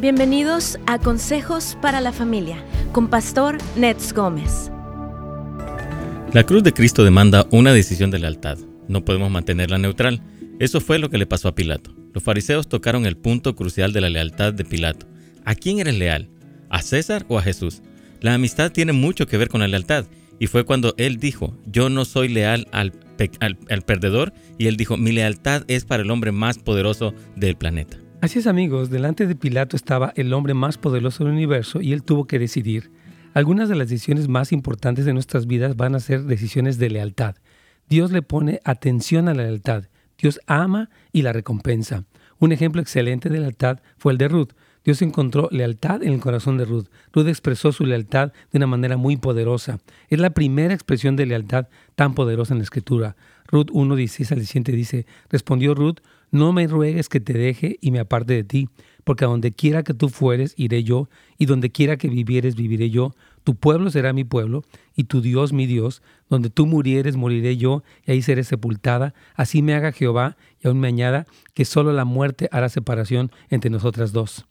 Bienvenidos a Consejos para la Familia con Pastor Nets Gómez. La cruz de Cristo demanda una decisión de lealtad. No podemos mantenerla neutral. Eso fue lo que le pasó a Pilato. Los fariseos tocaron el punto crucial de la lealtad de Pilato. ¿A quién eres leal? ¿A César o a Jesús? La amistad tiene mucho que ver con la lealtad. Y fue cuando él dijo, yo no soy leal al, al, perdedor. Y él dijo, mi lealtad es para el hombre más poderoso del planeta. Así es amigos, delante de Pilato estaba el hombre más poderoso del universo y él tuvo que decidir. Algunas de las decisiones más importantes de nuestras vidas van a ser decisiones de lealtad. Dios le pone atención a la lealtad. Dios ama y la recompensa. Un ejemplo excelente de lealtad fue el de Ruth. Dios encontró lealtad en el corazón de Ruth. Ruth expresó su lealtad de una manera muy poderosa. Es la primera expresión de lealtad tan poderosa en la Escritura. Ruth 1, 16 al 17 dice, respondió Ruth, no me ruegues que te deje y me aparte de ti, porque a donde quiera que tú fueres, iré yo, y donde quiera que vivieres, viviré yo. Tu pueblo será mi pueblo, y tu Dios mi Dios. Donde tú murieres, moriré yo, y ahí seré sepultada. Así me haga Jehová, y aún me añada, que solo la muerte hará separación entre nosotras dos.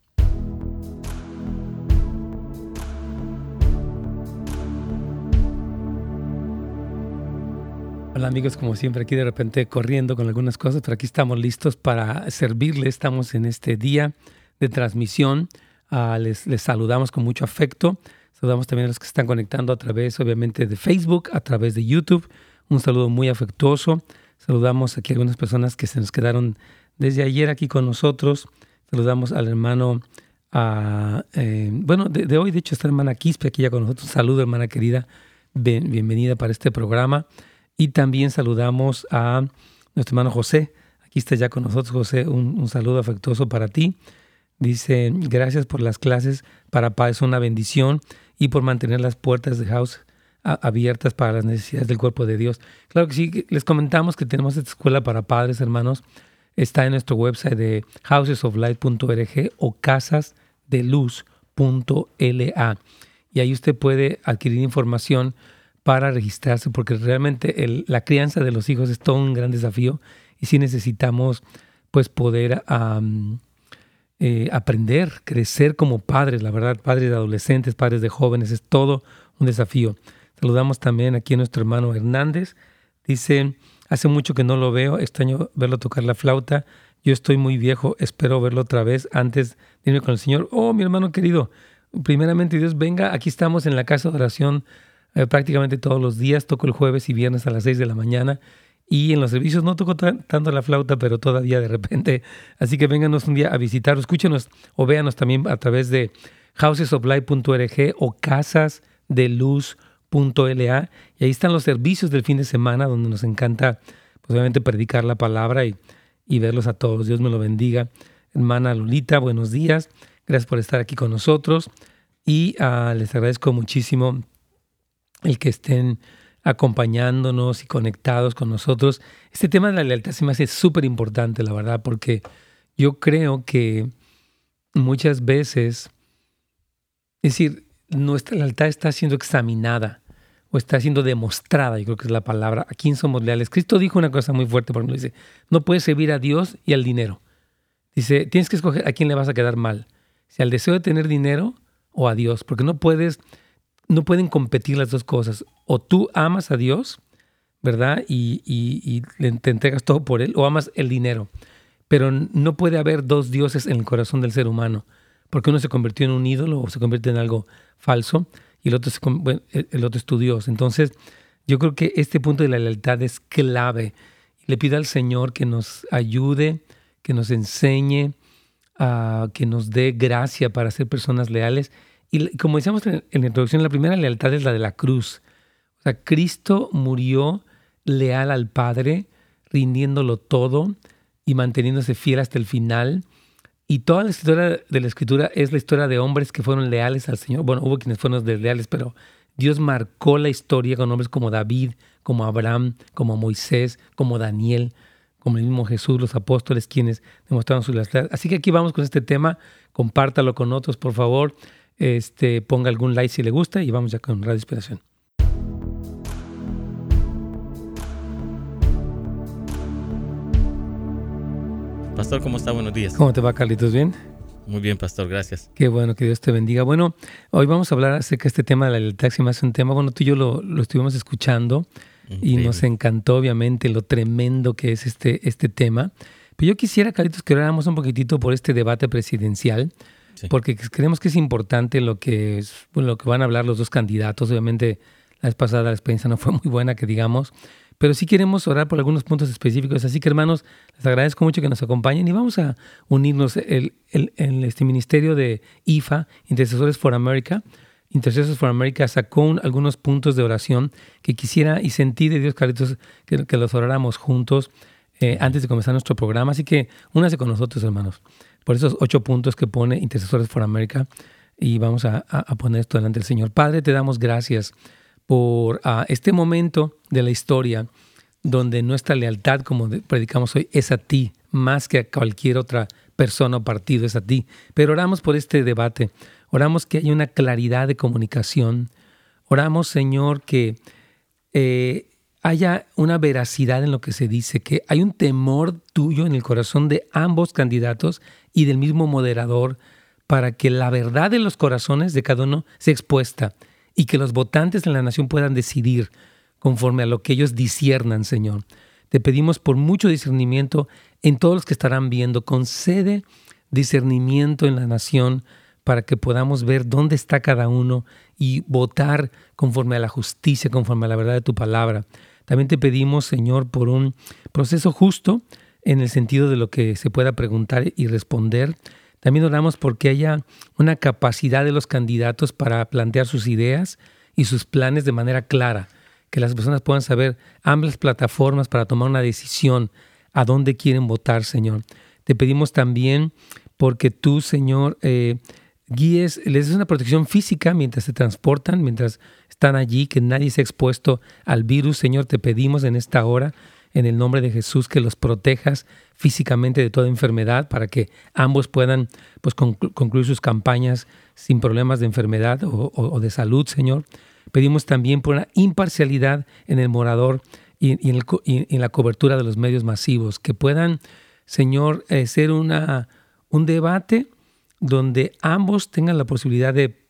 Hola amigos, como siempre aquí de repente corriendo con algunas cosas, pero aquí estamos listos para servirles. Estamos en este día de transmisión. Ah, les, les, saludamos con mucho afecto. Saludamos también a los que están conectando a través, obviamente, de Facebook, a través de YouTube. Un saludo muy afectuoso. Saludamos aquí a algunas personas que se nos quedaron desde ayer aquí con nosotros. Saludamos al hermano, eh, bueno, de, hoy, de hecho, está hermana Quispe aquí ya con nosotros. saludo, hermana querida. bienvenida para este programa. Y también saludamos a nuestro hermano José. Aquí está ya con nosotros, José. Un, saludo afectuoso para ti. Dice, gracias por las clases para paz, una bendición y por mantener las puertas de House abiertas para las necesidades del cuerpo de Dios. Claro que sí, les comentamos que tenemos esta escuela para padres, hermanos. Está en nuestro website de housesoflight.org o casasdeluz.la. Y ahí usted puede adquirir información para registrarse, porque realmente la crianza de los hijos es todo un gran desafío y sí necesitamos pues poder eh, aprender, crecer como padres, la verdad, padres de adolescentes, padres de jóvenes, es todo un desafío. Saludamos también aquí a nuestro hermano Hernández. Dice, hace mucho que no lo veo, extraño verlo tocar la flauta. Yo estoy muy viejo, espero verlo otra vez antes de irme con el Señor. Oh, mi hermano querido, primeramente Dios, venga, aquí estamos en la casa de oración eh, prácticamente todos los días. Toco el jueves y viernes a las 6 de la mañana. Y en los servicios no toco tanto la flauta, pero todavía de repente. Así que vénganos un día a visitar, escúchenos o véanos también a través de housesoflight.org o casasdeluz.la. Y ahí están los servicios del fin de semana, donde nos encanta, pues obviamente, predicar la palabra y, y verlos a todos. Dios me lo bendiga. Hermana Lolita, buenos días. Gracias por estar aquí con nosotros. Y ah, les agradezco muchísimo el que estén acompañándonos y conectados con nosotros. Este tema de la lealtad se me hace súper importante, la verdad, porque yo creo que muchas veces, es decir, nuestra lealtad está siendo examinada o está siendo demostrada, yo creo que es la palabra, a quién somos leales. Cristo dijo una cosa muy fuerte, por ejemplo, dice, no puedes servir a Dios y al dinero. Dice, tienes que escoger a quién le vas a quedar mal, si al deseo de tener dinero o a Dios, porque no puedes no pueden competir las dos cosas. O tú amas a Dios, ¿verdad? Y, te entregas todo por Él, o amas el dinero. Pero no puede haber dos dioses en el corazón del ser humano, porque uno se convirtió en un ídolo o se convierte en algo falso y el otro, es tu Dios. Entonces, yo creo que este punto de la lealtad es clave. Le pido al Señor que nos ayude, que nos enseñe, uh, que nos dé gracia para ser personas leales y como decíamos en la introducción, la primera lealtad es la de la cruz. O sea, Cristo murió leal al Padre, rindiéndolo todo y manteniéndose fiel hasta el final. Y toda la historia de la Escritura es la historia de hombres que fueron leales al Señor. Bueno, hubo quienes fueron desleales, pero Dios marcó la historia con hombres como David, como Abraham, como Moisés, como Daniel, como el mismo Jesús, los apóstoles, quienes demostraron su lealtad. Así que aquí vamos con este tema. Compártalo con otros, por favor este, ponga algún like si le gusta y vamos ya con Radio Inspiración. Pastor, ¿cómo está? Buenos días. ¿Cómo te va, Carlitos? ¿Bien? Muy bien, pastor, gracias. Qué bueno, que Dios te bendiga. Bueno, hoy vamos a hablar acerca de este tema de la lealtad, si más un tema, bueno, tú y yo lo, lo estuvimos escuchando y nos encantó obviamente lo tremendo que es este, este tema. Pero yo quisiera, Caritos, que oráramos un poquitito por este debate presidencial, porque creemos que es importante lo que, es, lo que van a hablar los dos candidatos. Obviamente, la vez pasada la experiencia no fue muy buena, que digamos, pero sí queremos orar por algunos puntos específicos. Así que, hermanos, les agradezco mucho que nos acompañen y vamos a unirnos en el, este ministerio de IFA, Intercesores for America. Intercesores for America sacó algunos puntos de oración que quisiera y sentí de Dios, Carlitos, que, los oráramos juntos eh, antes de comenzar nuestro programa. Así que únase con nosotros, hermanos, por esos ocho puntos que pone Intercesores for America y vamos a, poner esto delante del Señor. Padre, te damos gracias por ah, este momento de la historia donde nuestra lealtad, como predicamos hoy, es a ti, más que a cualquier otra persona o partido, es a ti. Pero oramos por este debate, oramos que haya una claridad de comunicación, oramos, Señor, que eh, haya una veracidad en lo que se dice, que hay un temor tuyo en el corazón de ambos candidatos y del mismo moderador para que la verdad de los corazones de cada uno sea expuesta y que los votantes de la nación puedan decidir conforme a lo que ellos disiernan, Señor. Te pedimos por mucho discernimiento en todos los que estarán viendo. Concede discernimiento en la nación para que podamos ver dónde está cada uno y votar conforme a la justicia, conforme a la verdad de tu palabra. También te pedimos, Señor, por un proceso justo en el sentido de lo que se pueda preguntar y responder también oramos porque haya una capacidad de los candidatos para plantear sus ideas y sus planes de manera clara, que las personas puedan saber ambas plataformas para tomar una decisión a dónde quieren votar, Señor. Te pedimos también porque tú, Señor, eh, guíes, les des una protección física mientras se transportan, mientras están allí, que nadie se ha expuesto al virus. Señor, te pedimos en esta hora, en el nombre de Jesús, que los protejas físicamente de toda enfermedad para que ambos puedan pues, concluir sus campañas sin problemas de enfermedad o, de salud, Señor. Pedimos también por una imparcialidad en el morador y, en, la cobertura de los medios masivos, que puedan, Señor, eh, ser una, un debate donde ambos tengan la posibilidad de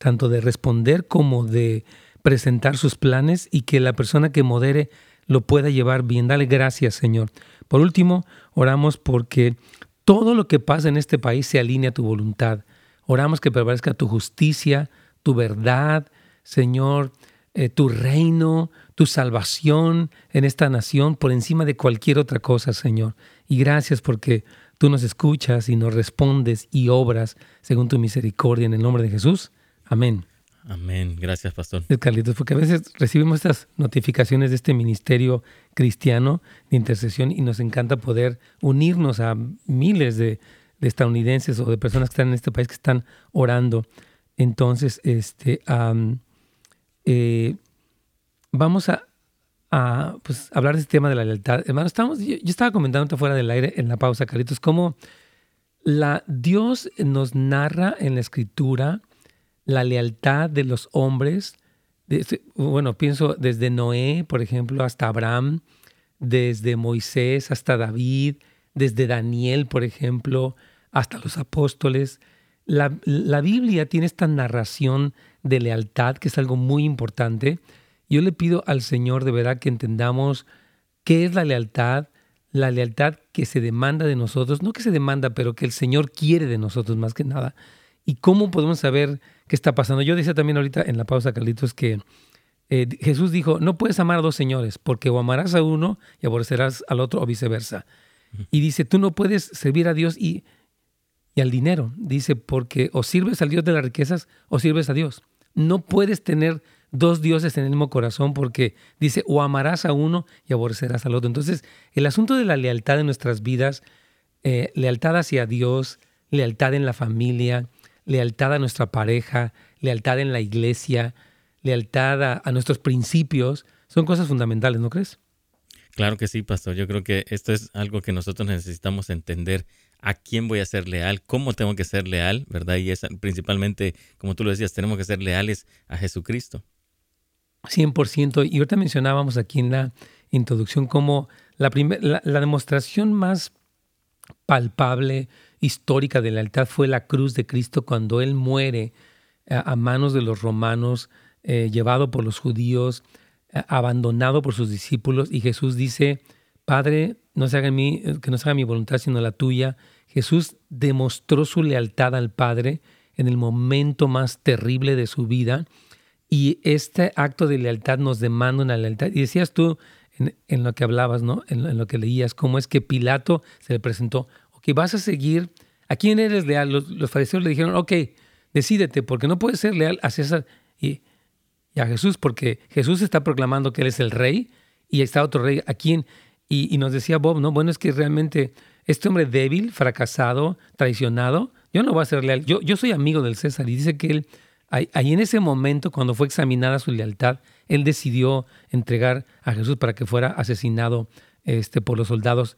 tanto de responder como de presentar sus planes y que la persona que modere lo pueda llevar bien. Dale gracias, Señor. Por último, oramos porque todo lo que pasa en este país se alinea a tu voluntad. Oramos que prevalezca tu justicia, tu verdad, Señor, eh, tu reino, tu salvación en esta nación por encima de cualquier otra cosa, Señor. Y gracias porque tú nos escuchas y nos respondes y obras según tu misericordia en el nombre de Jesús. Amén. Amén. Gracias, pastor. Carlitos, porque a veces recibimos estas notificaciones de este ministerio cristiano de intercesión y nos encanta poder unirnos a miles de, estadounidenses o de personas que están en este país que están orando. Entonces, este, eh, vamos a, pues, hablar de este tema de la lealtad. Hermano, estamos, yo, estaba comentando fuera del aire en la pausa, Carlitos, cómo la, Dios nos narra en la escritura la lealtad de los hombres, bueno, pienso desde Noé, por ejemplo, hasta Abraham, desde Moisés hasta David, desde Daniel, por ejemplo, hasta los apóstoles. La, la, Biblia tiene esta narración de lealtad, que es algo muy importante. Yo le pido al Señor de verdad que entendamos qué es la lealtad, la lealtad que se demanda de nosotros, no que se demanda, pero que el Señor quiere de nosotros más que nada. ¿Y cómo podemos saber qué está pasando? Yo decía también ahorita en la pausa, Carlitos, que eh, Jesús dijo, no puedes amar a dos señores, porque o amarás a uno y aborrecerás al otro o viceversa. Y dice, tú no puedes servir a Dios y, y al dinero. Dice, porque o sirves al Dios de las riquezas o sirves a Dios. No puedes tener dos dioses en el mismo corazón porque dice, o amarás a uno y aborrecerás al otro. Entonces, el asunto de la lealtad en nuestras vidas, eh, lealtad hacia Dios, lealtad en la familia, lealtad a nuestra pareja, lealtad en la iglesia, lealtad a, nuestros principios, son cosas fundamentales, ¿no crees? Claro que sí, pastor. Yo creo que esto es algo que nosotros necesitamos entender. ¿A quién voy a ser leal? ¿Cómo tengo que ser leal? ¿Verdad? Y es principalmente, como tú lo decías, tenemos que ser leales a Jesucristo. 100%. Y ahorita mencionábamos aquí en la introducción como la, la demostración más palpable histórica de lealtad fue la cruz de Cristo cuando Él muere a manos de los romanos, eh, llevado por los judíos, abandonado por sus discípulos. Y Jesús dice, Padre, no se que no se haga mi voluntad sino la tuya. Jesús demostró su lealtad al Padre en el momento más terrible de su vida. Y este acto de lealtad nos demanda una lealtad. Y decías tú en, lo que hablabas, ¿no? En, lo que leías, cómo es que Pilato se le presentó, ok, vas a seguir, ¿a quién eres leal? Los, fariseos le dijeron, ok, decídete, porque no puedes ser leal a César y, a Jesús, porque Jesús está proclamando que Él es el rey y está otro rey, ¿a quién? Y, nos decía Bob, ¿no? Bueno, es que realmente este hombre débil, fracasado, traicionado, yo no voy a ser leal. Yo, yo soy amigo del César y dice que él, ahí en ese momento, cuando fue examinada su lealtad, él decidió entregar a Jesús para que fuera asesinado este, por los soldados,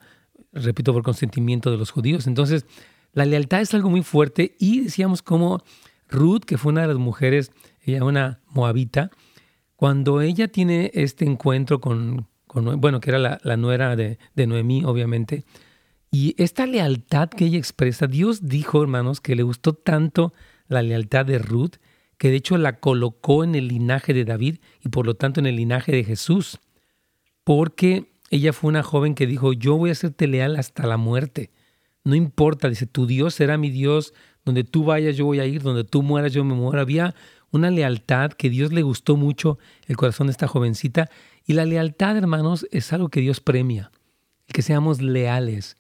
repito, por consentimiento de los judíos. Entonces, la lealtad es algo muy fuerte y decíamos como Ruth, que fue una de las mujeres, ella una moabita, cuando ella tiene este encuentro con, bueno, que era la, nuera de, de Noemí, obviamente, y esta lealtad que ella expresa, Dios dijo, hermanos, que le gustó tanto la lealtad de Ruth, que de hecho la colocó en el linaje de David y por lo tanto en el linaje de Jesús, porque ella fue una joven que dijo, yo voy a serte leal hasta la muerte. No importa, dice, tu Dios será mi Dios, donde tú vayas yo voy a ir, donde tú mueras yo me muero. Había una lealtad que Dios le gustó mucho el corazón de esta jovencita y la lealtad, hermanos, es algo que Dios premia, que seamos leales.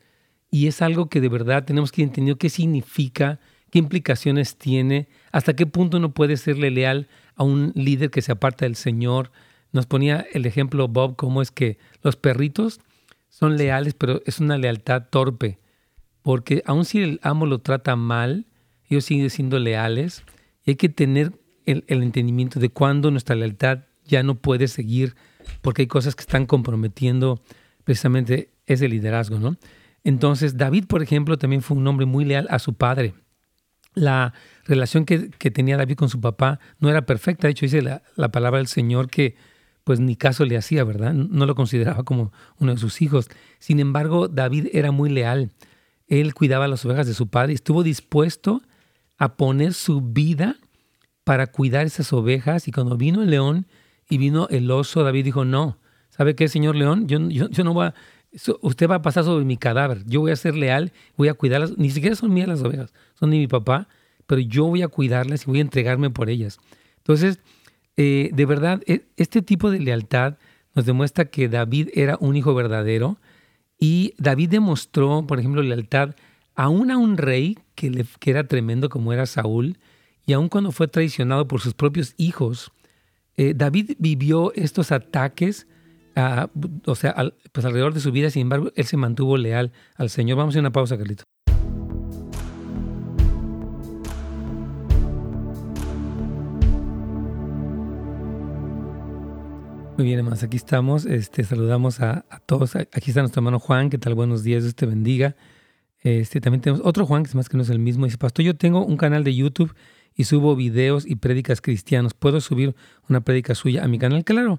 Y es algo que de verdad tenemos que entender qué significa qué implicaciones tiene, hasta qué punto uno puede serle leal a un líder que se aparta del Señor. Nos ponía el ejemplo Bob, cómo es que los perritos son leales, pero es una lealtad torpe, porque aun si el amo lo trata mal, ellos siguen siendo leales y hay que tener el, entendimiento de cuándo nuestra lealtad ya no puede seguir, porque hay cosas que están comprometiendo precisamente ese liderazgo, ¿no? Entonces, David, por ejemplo, también fue un hombre muy leal a su padre la relación que, tenía David con su papá no era perfecta. De hecho, dice la, palabra del Señor que pues ni caso le hacía, ¿verdad? No lo consideraba como uno de sus hijos. Sin embargo, David era muy leal. Él cuidaba las ovejas de su padre y estuvo dispuesto a poner su vida para cuidar esas ovejas. Y cuando vino el león y vino el oso, David dijo, no, ¿sabe qué, señor león? Yo, yo, no voy usted va a pasar sobre mi cadáver. Yo voy a ser leal, voy a cuidarlas. Ni siquiera son mías las ovejas, son de mi papá, pero yo voy a cuidarlas y voy a entregarme por ellas. Entonces, eh, de verdad, e, este tipo de lealtad nos demuestra que David era un hijo verdadero y David demostró, por ejemplo, lealtad aún a un rey que, era tremendo como era Saúl y aun cuando fue traicionado por sus propios hijos. Eh, David vivió estos ataques o sea, pues alrededor de su vida, sin embargo, él se mantuvo leal al Señor. Vamos a una pausa, Carlito. Muy bien, hermanos, aquí estamos. Este, saludamos a, todos. Aquí está nuestro hermano Juan. ¿Qué tal? Buenos días, Dios te bendiga. Este, también tenemos otro Juan, que es más que no es el mismo. Dice, Pastor, yo tengo un canal de YouTube y subo videos y prédicas cristianos. ¿Puedo subir una prédica suya a mi canal? Claro.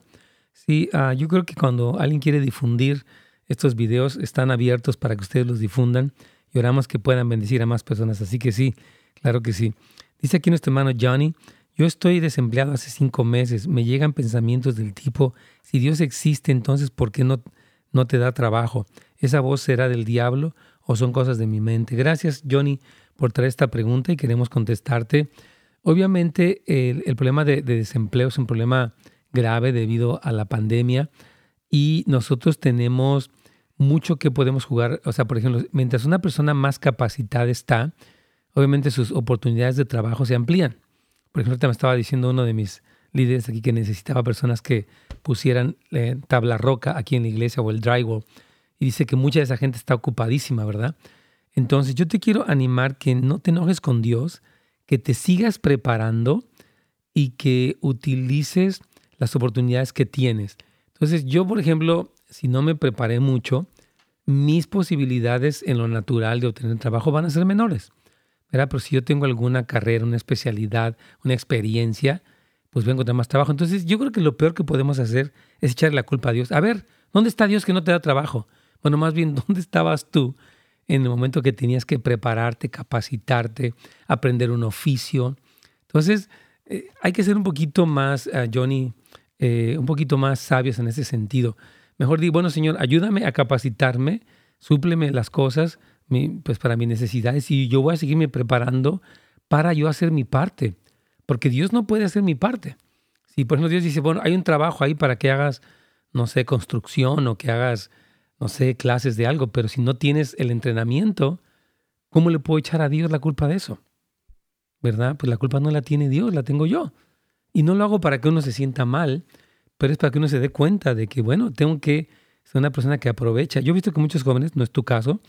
Sí, ah, yo creo que cuando alguien quiere difundir estos videos, están abiertos para que ustedes los difundan y oramos que puedan bendecir a más personas. Así que sí, claro que sí. Dice aquí nuestro hermano Johnny, yo estoy desempleado hace cinco meses, me llegan pensamientos del tipo, si Dios existe, entonces ¿por qué no, no te da trabajo? ¿Esa voz será del diablo o son cosas de mi mente? Gracias Johnny por traer esta pregunta y queremos contestarte. Obviamente el, problema de, de desempleo es un problema grave debido a la pandemia y nosotros tenemos mucho que podemos jugar. O sea, por ejemplo, mientras una persona más capacitada está, obviamente sus oportunidades de trabajo se amplían. Por ejemplo, me estaba diciendo uno de mis líderes aquí que necesitaba personas que pusieran eh, tabla roca aquí en la iglesia o el drywall. Y dice que mucha de esa gente está ocupadísima, ¿verdad? Entonces yo te quiero animar que no te enojes con Dios, que te sigas preparando y que utilices las oportunidades que tienes. Entonces, yo, por ejemplo, si no me preparé mucho, mis posibilidades en lo natural de obtener trabajo van a ser menores. Pero si yo tengo alguna carrera, una especialidad, una experiencia, pues vengo de más trabajo. Entonces, yo creo que lo peor que podemos hacer es echarle la culpa a Dios. A ver, ¿dónde está Dios que no te da trabajo? Bueno, más bien, ¿dónde estabas tú en el momento que tenías que prepararte, capacitarte, aprender un oficio. Entonces, eh, hay que ser un poquito más, ah, Johnny, eh, un poquito más sabios en ese sentido. Mejor di, bueno, Señor, ayúdame a capacitarme, súpleme las cosas pues para mis necesidades y yo voy a seguirme preparando para yo hacer mi parte, porque Dios no puede hacer mi parte. Si por ejemplo Dios dice, bueno, hay un trabajo ahí para que hagas, no sé, construcción o que hagas, no sé, clases de algo, pero si no tienes el entrenamiento, ¿cómo le puedo echar a Dios la culpa de eso? ¿Verdad? Pues la culpa no la tiene Dios, la tengo yo. Y no lo hago para que uno se sienta mal, pero es para que uno se dé cuenta de que, bueno, tengo que ser una persona que aprovecha. Yo he visto que muchos jóvenes, no es tu caso,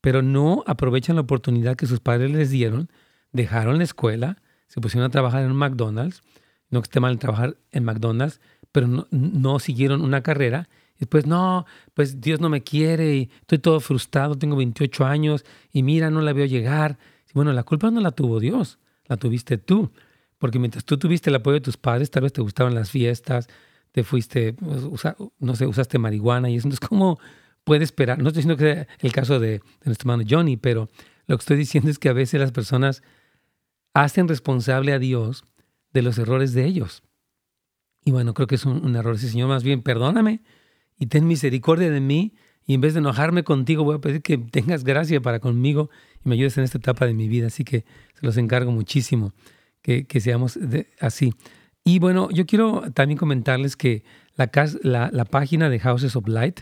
pero no aprovechan la oportunidad que sus padres les dieron, dejaron la escuela, se pusieron a trabajar en un McDonald's, no que esté mal trabajar en McDonald's, pero no, siguieron una carrera. Y después, no, pues Dios no me quiere y estoy todo frustrado, tengo 28 años y mira, no la veo llegar. Bueno, la culpa no la tuvo Dios, la tuviste tú. Porque mientras tú tuviste el apoyo de tus padres, tal vez te gustaban las fiestas, te fuiste, pues, no sé, usaste marihuana y eso. Entonces, ¿cómo puede esperar? No estoy diciendo que sea el caso de, de nuestro hermano Johnny, pero lo que estoy diciendo es que a veces las personas hacen responsable a Dios de los errores de ellos. Y bueno, creo que es un, error. Sí, Señor, más bien, perdóname y ten misericordia de mí. Y en vez de enojarme contigo, voy a pedir que tengas gracia para conmigo y me ayudes en esta etapa de mi vida. Así que se los encargo muchísimo que, seamos así. Y bueno, yo quiero también comentarles que la, la, la página de Houses of Light,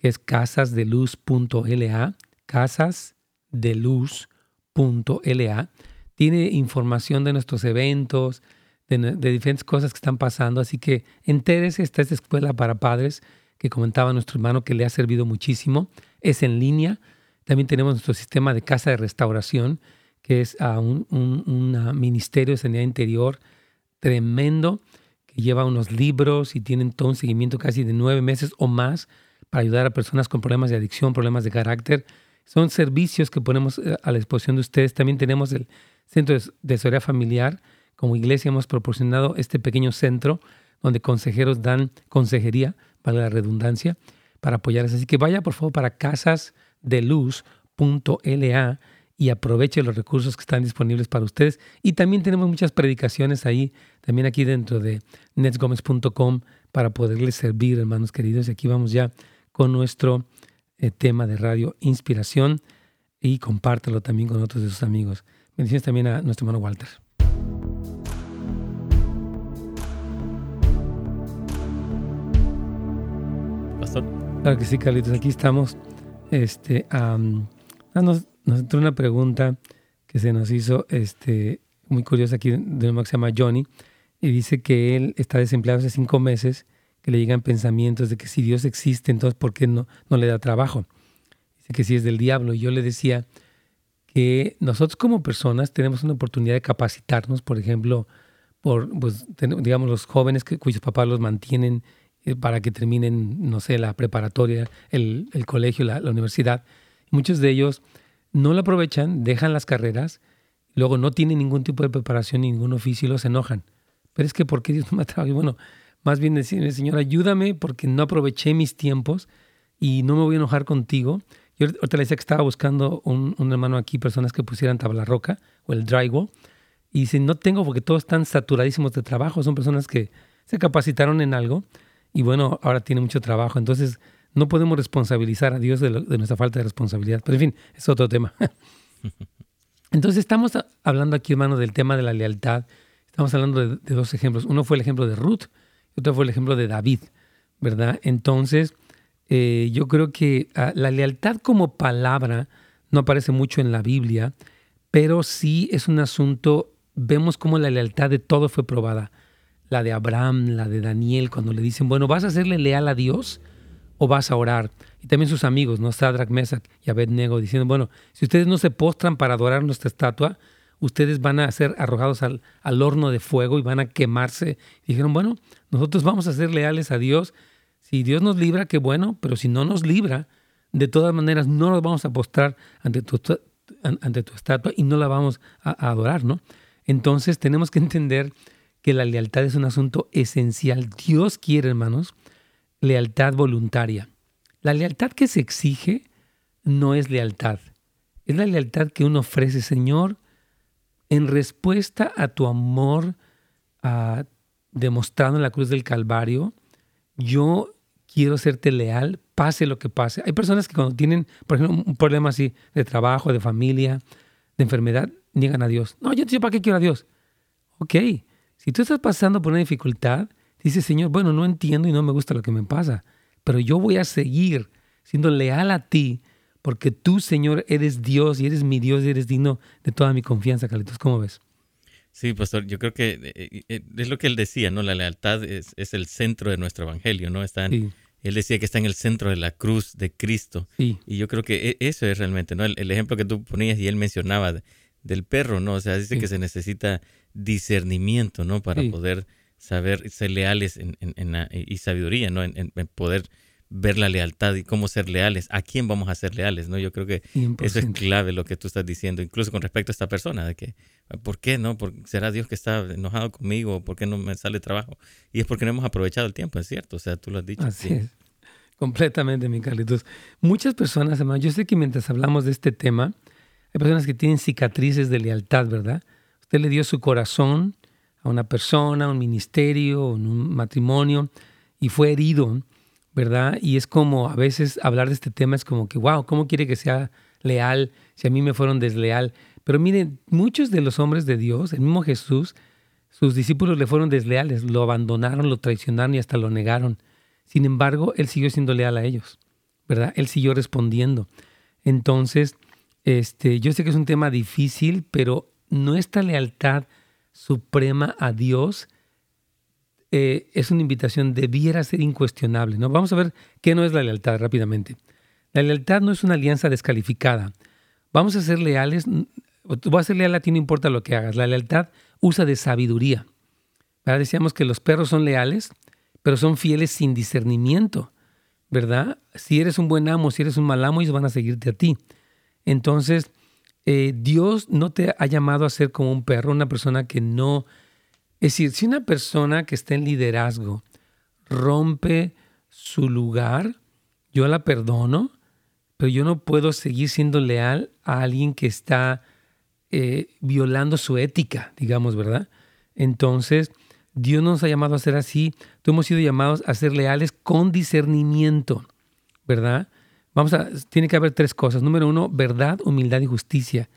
que es casasdeluz.la, casasdeluz.la, tiene información de nuestros eventos, de, diferentes cosas que están pasando. Así que entérese, esta escuela para padres que comentaba nuestro hermano que le ha servido muchísimo. Es en línea. También tenemos nuestro sistema de casa de restauración, que es a un, ministerio de sanidad interior tremendo, que lleva unos libros y tienen todo un seguimiento casi de nueve meses o más para ayudar a personas con problemas de adicción, problemas de carácter. Son servicios que ponemos eh, a la disposición de ustedes. También tenemos el Centro de Asesoría Familiar. Como iglesia hemos proporcionado este pequeño centro donde consejeros dan consejería, para la redundancia, para apoyarles. Así que vaya por favor para casasdeluz.la y aproveche los recursos que están disponibles para ustedes. Y también tenemos muchas predicaciones ahí, también aquí dentro de netsgomez.com para poderles servir, hermanos queridos. Y aquí vamos ya con nuestro eh, tema de radio Inspiración y compártelo también con otros de sus amigos. Bendiciones también a nuestro hermano Walter. Pastor. Claro que sí, Carlitos. Aquí estamos. Este, nos, entró una pregunta que se nos hizo este, muy curiosa aquí de un que se llama Johnny y dice que él está desempleado hace cinco meses, que le llegan pensamientos de que si Dios existe, entonces ¿por qué no, no le da trabajo? Dice que si es del diablo. Y yo le decía, que nosotros como personas tenemos una oportunidad de capacitarnos, por ejemplo, por, pues, digamos, los jóvenes que, cuyos papás los mantienen eh, para que terminen, no sé, la preparatoria, el, el colegio, la, la, universidad. Muchos de ellos no lo aprovechan, dejan las carreras, luego no tienen ningún tipo de preparación ni ningún oficio y los enojan. Pero es que, ¿por qué Dios no me ha trabajado? Bueno, más bien decirle, Señor, ayúdame porque no aproveché mis tiempos y no me voy a enojar contigo yo ahorita le decía que estaba buscando un, hermano aquí, personas que pusieran tabla roca o el drywall. Y si no tengo porque todos están saturadísimos de trabajo. Son personas que se capacitaron en algo y bueno, ahora tienen mucho trabajo. Entonces no podemos responsabilizar a Dios de, nuestra falta de responsabilidad. Pero en fin, es otro tema. Entonces estamos hablando aquí, hermano, del tema de la lealtad. Estamos hablando de, de dos ejemplos. Uno fue el ejemplo de Ruth otro fue el ejemplo de David, ¿verdad? Entonces eh, yo creo que ah, la lealtad como palabra no aparece mucho en la Biblia, pero sí es un asunto, vemos cómo la lealtad de todo fue probada. La de Abraham, la de Daniel, cuando le dicen, bueno, ¿vas a serle leal a Dios o vas a orar? Y también sus amigos, ¿no? Sadrach, Mesach y Abednego, diciendo, bueno, si ustedes no se postran para adorar nuestra estatua, ustedes van a ser arrojados al, al horno de fuego y van a quemarse. Dijeron, bueno, nosotros vamos a ser leales a Dios si Dios nos libra, qué bueno, pero si no nos libra, de todas maneras no nos vamos a postrar ante tu, ante tu estatua y no la vamos a, adorar, ¿no? Entonces tenemos que entender que la lealtad es un asunto esencial. Dios quiere, hermanos, lealtad voluntaria. La lealtad que se exige no es lealtad. Es la lealtad que uno ofrece, Señor, en respuesta a tu amor uh, demostrado en la cruz del Calvario. Yo quiero serte leal, pase lo que pase. Hay personas que cuando tienen, por ejemplo, un problema así de trabajo, de familia, de enfermedad, niegan a Dios. No, yo sé para qué quiero a Dios. Ok, si tú estás pasando por una dificultad, dices, Señor, bueno, no entiendo y no me gusta lo que me pasa, pero yo voy a seguir siendo leal a ti porque tú, Señor, eres Dios y eres mi Dios y eres digno de toda mi confianza, Carlitos. ¿Cómo ves? Sí, pastor, yo creo que eh, eh, es lo que él decía, ¿no? La lealtad es, el centro de nuestro evangelio, ¿no? Está Él decía que está en el centro de la cruz de Cristo. Y yo creo que e, eso es realmente, ¿no? El, ejemplo que tú ponías y él mencionaba del perro, ¿no? O sea, dice que se necesita discernimiento, ¿no? Para poder saber ser leales en, y sabiduría, ¿no? en poder ver la lealtad y cómo ser leales, a quién vamos a ser leales, ¿no? Yo creo que eso es clave lo que tú estás diciendo, incluso con respecto a esta persona, de que, ¿por qué no? ¿Será Dios que está enojado conmigo? ¿Por qué no me sale trabajo? Y es porque no hemos aprovechado el tiempo, es cierto, o sea, tú lo has dicho. Así es, completamente, mi Carlitos. Muchas personas, además, yo sé que mientras hablamos de este tema, hay personas que tienen cicatrices de lealtad, ¿verdad? Usted le dio su corazón a una persona, a un ministerio, a un matrimonio, y fue herido ¿verdad? Y es como a veces hablar de este tema es como que, wow, ¿cómo quiere que sea leal si a mí me fueron desleal? Pero miren, muchos de los hombres de Dios, el mismo Jesús, sus discípulos le fueron desleales, lo abandonaron, lo traicionaron y hasta lo negaron. Sin embargo, él siguió siendo leal a ellos, ¿verdad? Él siguió respondiendo. Entonces, este, yo sé que es un tema difícil, pero nuestra lealtad suprema a Dios eh, es una invitación, debiera ser incuestionable. ¿no? Vamos a ver qué no es la lealtad rápidamente. La lealtad no es una alianza descalificada. Vamos a ser leales, tú vas a ser leal a ti no importa lo que hagas. La lealtad usa de sabiduría. Decíamos que los perros son leales, pero son fieles sin discernimiento, ¿verdad? Si eres un buen amo, si eres un mal amo, ellos van a seguirte a ti. Entonces, eh, Dios no te ha llamado a ser como un perro, una persona que no es decir, si una persona que está en liderazgo rompe su lugar, yo la perdono, pero yo no puedo seguir siendo leal a alguien que está eh, violando su ética, digamos, ¿verdad? Entonces, Dios nos ha llamado a ser así, tú hemos sido llamados a ser leales con discernimiento, ¿verdad? Vamos a, tiene que haber tres cosas. Número uno, verdad, humildad y justicia.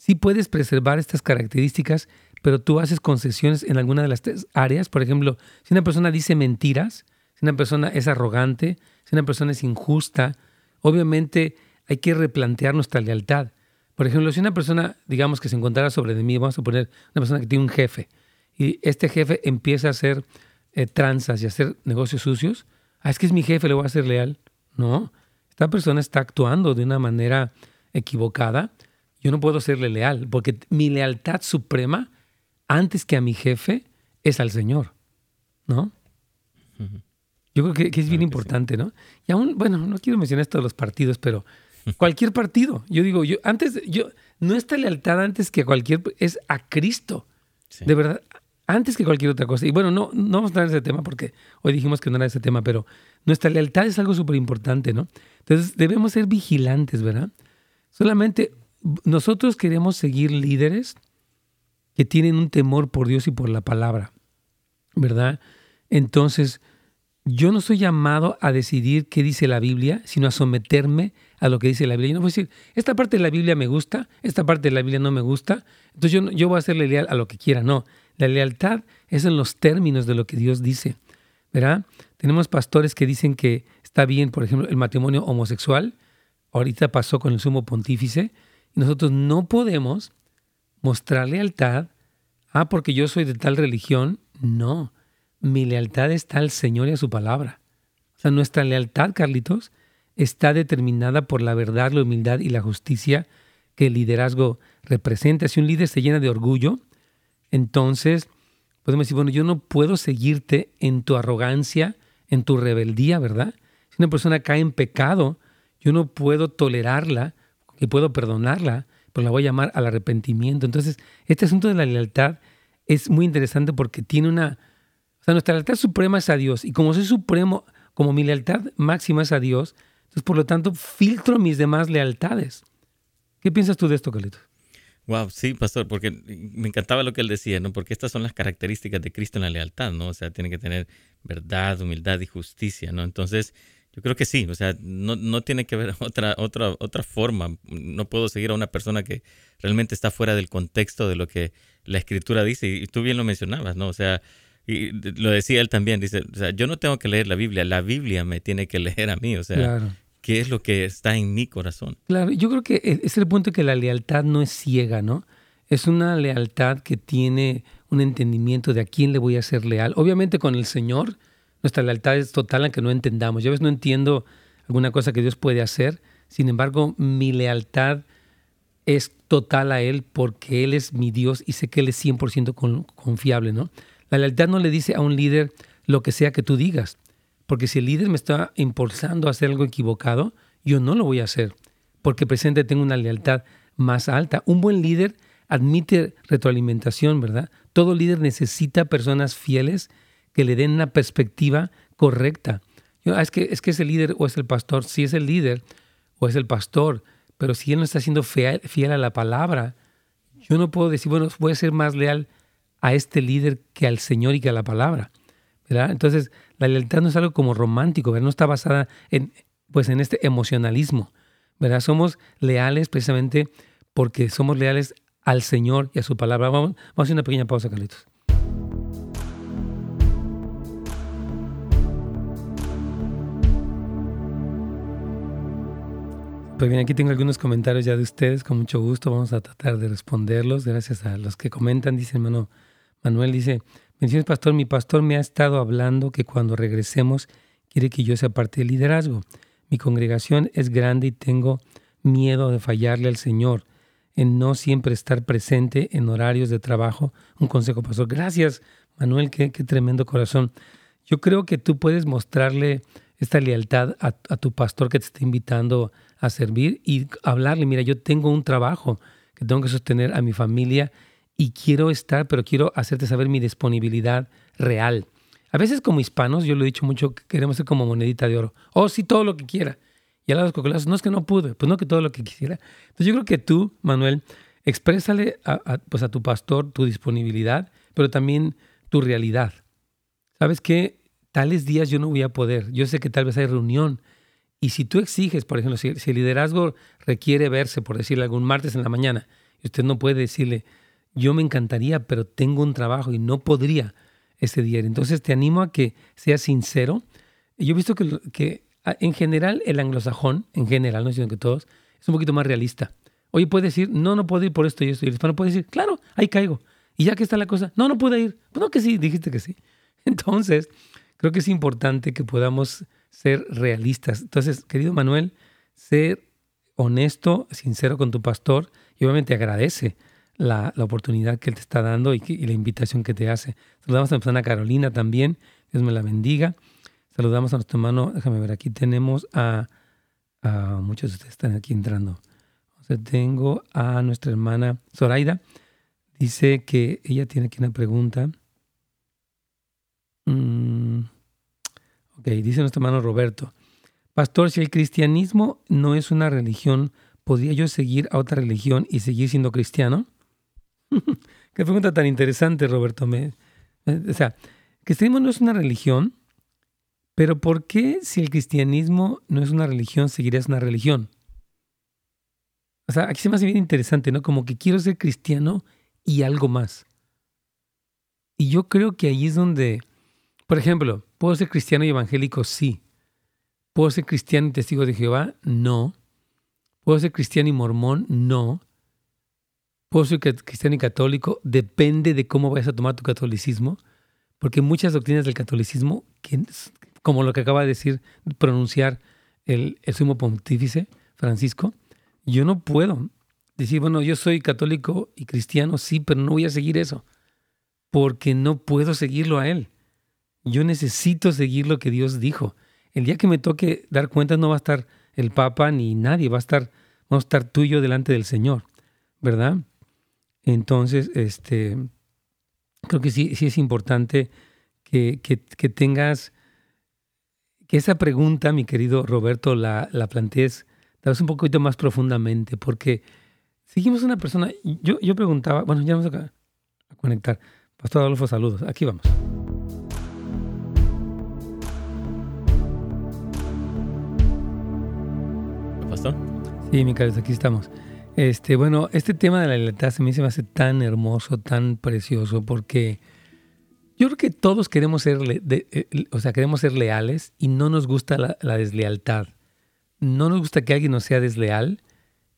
Si puedes preservar estas características pero tú haces concesiones en alguna de las tres áreas. Por ejemplo, si una persona dice mentiras, si una persona es arrogante, si una persona es injusta, obviamente hay que replantear nuestra lealtad. Por ejemplo, si una persona, digamos que se encontrara sobre mí, vamos a poner una persona que tiene un jefe, y este jefe empieza a hacer eh, tranzas y a hacer negocios sucios, ah, es que es mi jefe, le voy a ser leal. No, esta persona está actuando de una manera equivocada. Yo no puedo serle leal, porque mi lealtad suprema antes que a mi jefe es al Señor, ¿no? Yo creo que, es bien importante, ¿no? Y aún, bueno, no quiero mencionar esto de los partidos, pero cualquier partido, yo digo, yo antes, yo, nuestra lealtad antes que cualquier, es a Cristo, de verdad, antes que cualquier otra cosa. Y bueno, no, no vamos a entrar en ese tema porque hoy dijimos que no era ese tema, pero nuestra lealtad es algo súper importante, ¿no? Entonces debemos ser vigilantes, ¿verdad? Solamente nosotros queremos seguir líderes que tienen un temor por Dios y por la palabra, ¿verdad? Entonces, yo no soy llamado a decidir qué dice la Biblia, sino a someterme a lo que dice la Biblia. Y no voy a decir, esta parte de la Biblia me gusta, esta parte de la Biblia no me gusta, entonces yo, yo voy a serle leal a lo que quiera. No, la lealtad es en los términos de lo que Dios dice, ¿verdad? Tenemos pastores que dicen que está bien, por ejemplo, el matrimonio homosexual. Ahorita pasó con el sumo pontífice. Nosotros no podemos mostrar lealtad, ah, porque yo soy de tal religión. No, mi lealtad está al Señor y a su palabra. O sea, nuestra lealtad, Carlitos, está determinada por la verdad, la humildad y la justicia que el liderazgo representa. Si un líder se llena de orgullo, entonces podemos decir, bueno, yo no puedo seguirte en tu arrogancia, en tu rebeldía, ¿verdad? Si una persona cae en pecado, yo no puedo tolerarla y puedo perdonarla, pero la voy a llamar al arrepentimiento. Entonces, este asunto de la lealtad es muy interesante porque tiene una... O sea, nuestra lealtad suprema es a Dios. Y como soy supremo, como mi lealtad máxima es a Dios, entonces por lo tanto filtro mis demás lealtades. ¿Qué piensas tú de esto, Carlitos? Wow, sí, pastor, porque me encantaba lo que él decía, ¿no? Porque estas son las características de Cristo en la lealtad, ¿no? O sea, tiene que tener verdad, humildad y justicia, ¿no? Entonces, yo creo que sí, o sea, no, no tiene que haber otra, otra, otra forma. No puedo seguir a una persona que realmente está fuera del contexto de lo que la escritura dice, y tú bien lo mencionabas, ¿no? O sea, y lo decía él también, dice, o sea, yo no tengo que leer la Biblia, la Biblia me tiene que leer a mí, o sea, ¿qué es lo que está en mi corazón? Claro, yo creo que e, es el punto que la lealtad no es ciega, ¿no? Es una lealtad que tiene un entendimiento de a quién le voy a ser leal. Obviamente con el Señor, nuestra lealtad es total aunque no entendamos. Yo a veces no entiendo alguna cosa que Dios puede hacer, sin embargo, mi lealtad es total a Él porque Él es mi Dios y sé que Él es 100% confiable, ¿no? La lealtad no le dice a un líder lo que sea que tú digas, porque si el líder me está impulsando a hacer algo equivocado, yo no lo voy a hacer, porque presente tengo una lealtad más alta. Un buen líder admite retroalimentación, ¿verdad? Todo líder necesita personas fieles que le den una perspectiva correcta. Ah, es, que, es que es el líder o es el pastor, si es el líder o es el pastor, pero si él no está siendo fiel, a la palabra, yo no puedo decir, bueno, voy a ser más leal a este líder que al Señor y que a la palabra. Entonces, la lealtad no es algo como romántico, no está basada en, pues, en este emocionalismo. Somos leales precisamente porque somos leales al Señor y a su palabra. Vamos, vamos a hacer una pequeña pausa, Carlitos. Pues bien, aquí tengo algunos comentarios ya de ustedes, con mucho gusto vamos a tratar de responderlos. Gracias a los que comentan, dice hermano Manuel dice, bendiciones pastor, mi pastor me ha estado hablando que cuando regresemos quiere que yo sea parte del liderazgo. Mi congregación es grande y tengo miedo de fallarle al Señor, en no siempre estar presente en horarios de trabajo. Un consejo, pastor. Gracias, Manuel, qué, tremendo corazón. Yo creo que tú puedes mostrarle esta lealtad a, a, tu pastor que te está invitando a servir y hablarle, mira, yo tengo un trabajo que tengo que sostener a mi familia y quiero estar, pero quiero hacerte saber mi disponibilidad real. A veces como hispanos, yo lo he dicho mucho, queremos ser como monedita de oro. Oh, sí, todo lo que quiera. Y a los cocolazos, no es que no pude, pues no que todo lo que quisiera. Entonces yo creo que tú, Manuel, exprésale a, pues a tu pastor tu disponibilidad, pero también tu realidad. ¿Sabes qué? Tales días yo no voy a poder. Yo sé que tal vez hay reunión. Y si tú exiges, por ejemplo, si, el liderazgo requiere verse, por decirle algún martes en la mañana, y usted no puede decirle, yo me encantaría, pero tengo un trabajo y no podría ese día. Entonces te animo a que seas sincero. Yo he visto que, que en general el anglosajón, en general, no sino que todos, es un poquito más realista. Oye, puede decir, no, no puedo ir por esto y esto. Y el hispano puede decir, claro, ahí caigo. Y ya que está la cosa, no, no puedo ir. Pues no, que sí, dijiste que sí. Entonces, creo que es importante que podamos ser realistas. Entonces, querido Manuel, ser honesto, sincero con tu pastor y obviamente agradece la, oportunidad que Él te está dando y, la invitación que te hace. Saludamos a nuestra hermana Carolina también, Dios me la bendiga. Saludamos a nuestro hermano, déjame ver, aquí tenemos a, muchos de ustedes están aquí entrando. tengo a nuestra hermana Zoraida, dice que ella tiene aquí una pregunta. Mm, ok, dice nuestro hermano Roberto, Pastor, si el cristianismo no es una religión, ¿podría yo seguir a otra religión y seguir siendo cristiano? Qué pregunta tan interesante, Roberto. Me, o sea, el cristianismo no es una religión, pero ¿por qué si el cristianismo no es una religión, seguirías una religión? O sea, aquí se me hace bien interesante, ¿no? Como que quiero ser cristiano y algo más. Y yo creo que ahí es donde, por ejemplo, ¿puedo ser cristiano y evangélico? Sí. ¿Puedo ser cristiano y testigo de Jehová? No. ¿Puedo ser cristiano y mormón? No puedo ser cristiano y católico, depende de cómo vayas a tomar tu catolicismo, porque muchas doctrinas del catolicismo, como lo que acaba de decir, pronunciar el, sumo pontífice Francisco, yo no puedo decir, bueno, yo soy católico y cristiano, sí, pero no voy a seguir eso, porque no puedo seguirlo a él. Yo necesito seguir lo que Dios dijo. El día que me toque dar cuenta no va a estar el Papa ni nadie, va a estar, va a estar tú y yo delante del Señor, ¿verdad? Entonces, este, creo que sí, sí es importante que, que, tengas, que esa pregunta, mi querido Roberto, la, la plantees tal vez un poquito más profundamente, porque Seguimos una persona, yo, yo preguntaba, bueno, ya vamos a conectar. Pastor Adolfo, saludos. Aquí vamos. Pastor. Sí, mi cariño, aquí estamos. Este, bueno, este tema de la lealtad se me hace tan hermoso, tan precioso, porque yo creo que todos queremos ser, eh, o sea, queremos ser leales y no nos gusta la, deslealtad. No nos gusta que alguien nos sea desleal,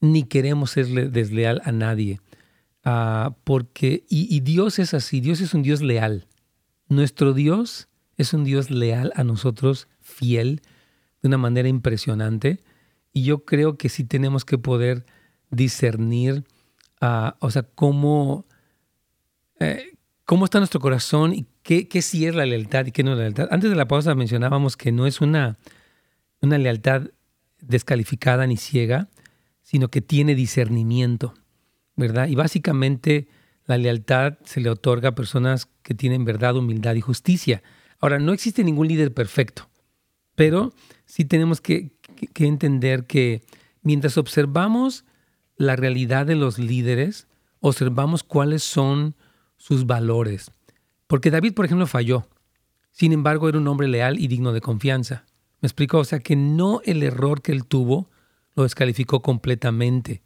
ni queremos ser desleal a nadie. Ah, porque, y Dios es así, Dios es un Dios leal. Nuestro Dios es un Dios leal a nosotros, fiel, de una manera impresionante. Y yo creo que sí tenemos que poder discernir, uh, o sea, cómo, eh, cómo está nuestro corazón y qué, qué sí es la lealtad y qué no es la lealtad. Antes de la pausa mencionábamos que no es una, una lealtad descalificada ni ciega, sino que tiene discernimiento, ¿verdad? Y básicamente la lealtad se le otorga a personas que tienen verdad, humildad y justicia. Ahora, no existe ningún líder perfecto, pero sí tenemos que, que entender que mientras observamos la realidad de los líderes, observamos cuáles son sus valores. Porque David, por ejemplo, falló. Sin embargo, era un hombre leal y digno de confianza. ¿Me explico? O sea, que no el error que él tuvo lo descalificó completamente.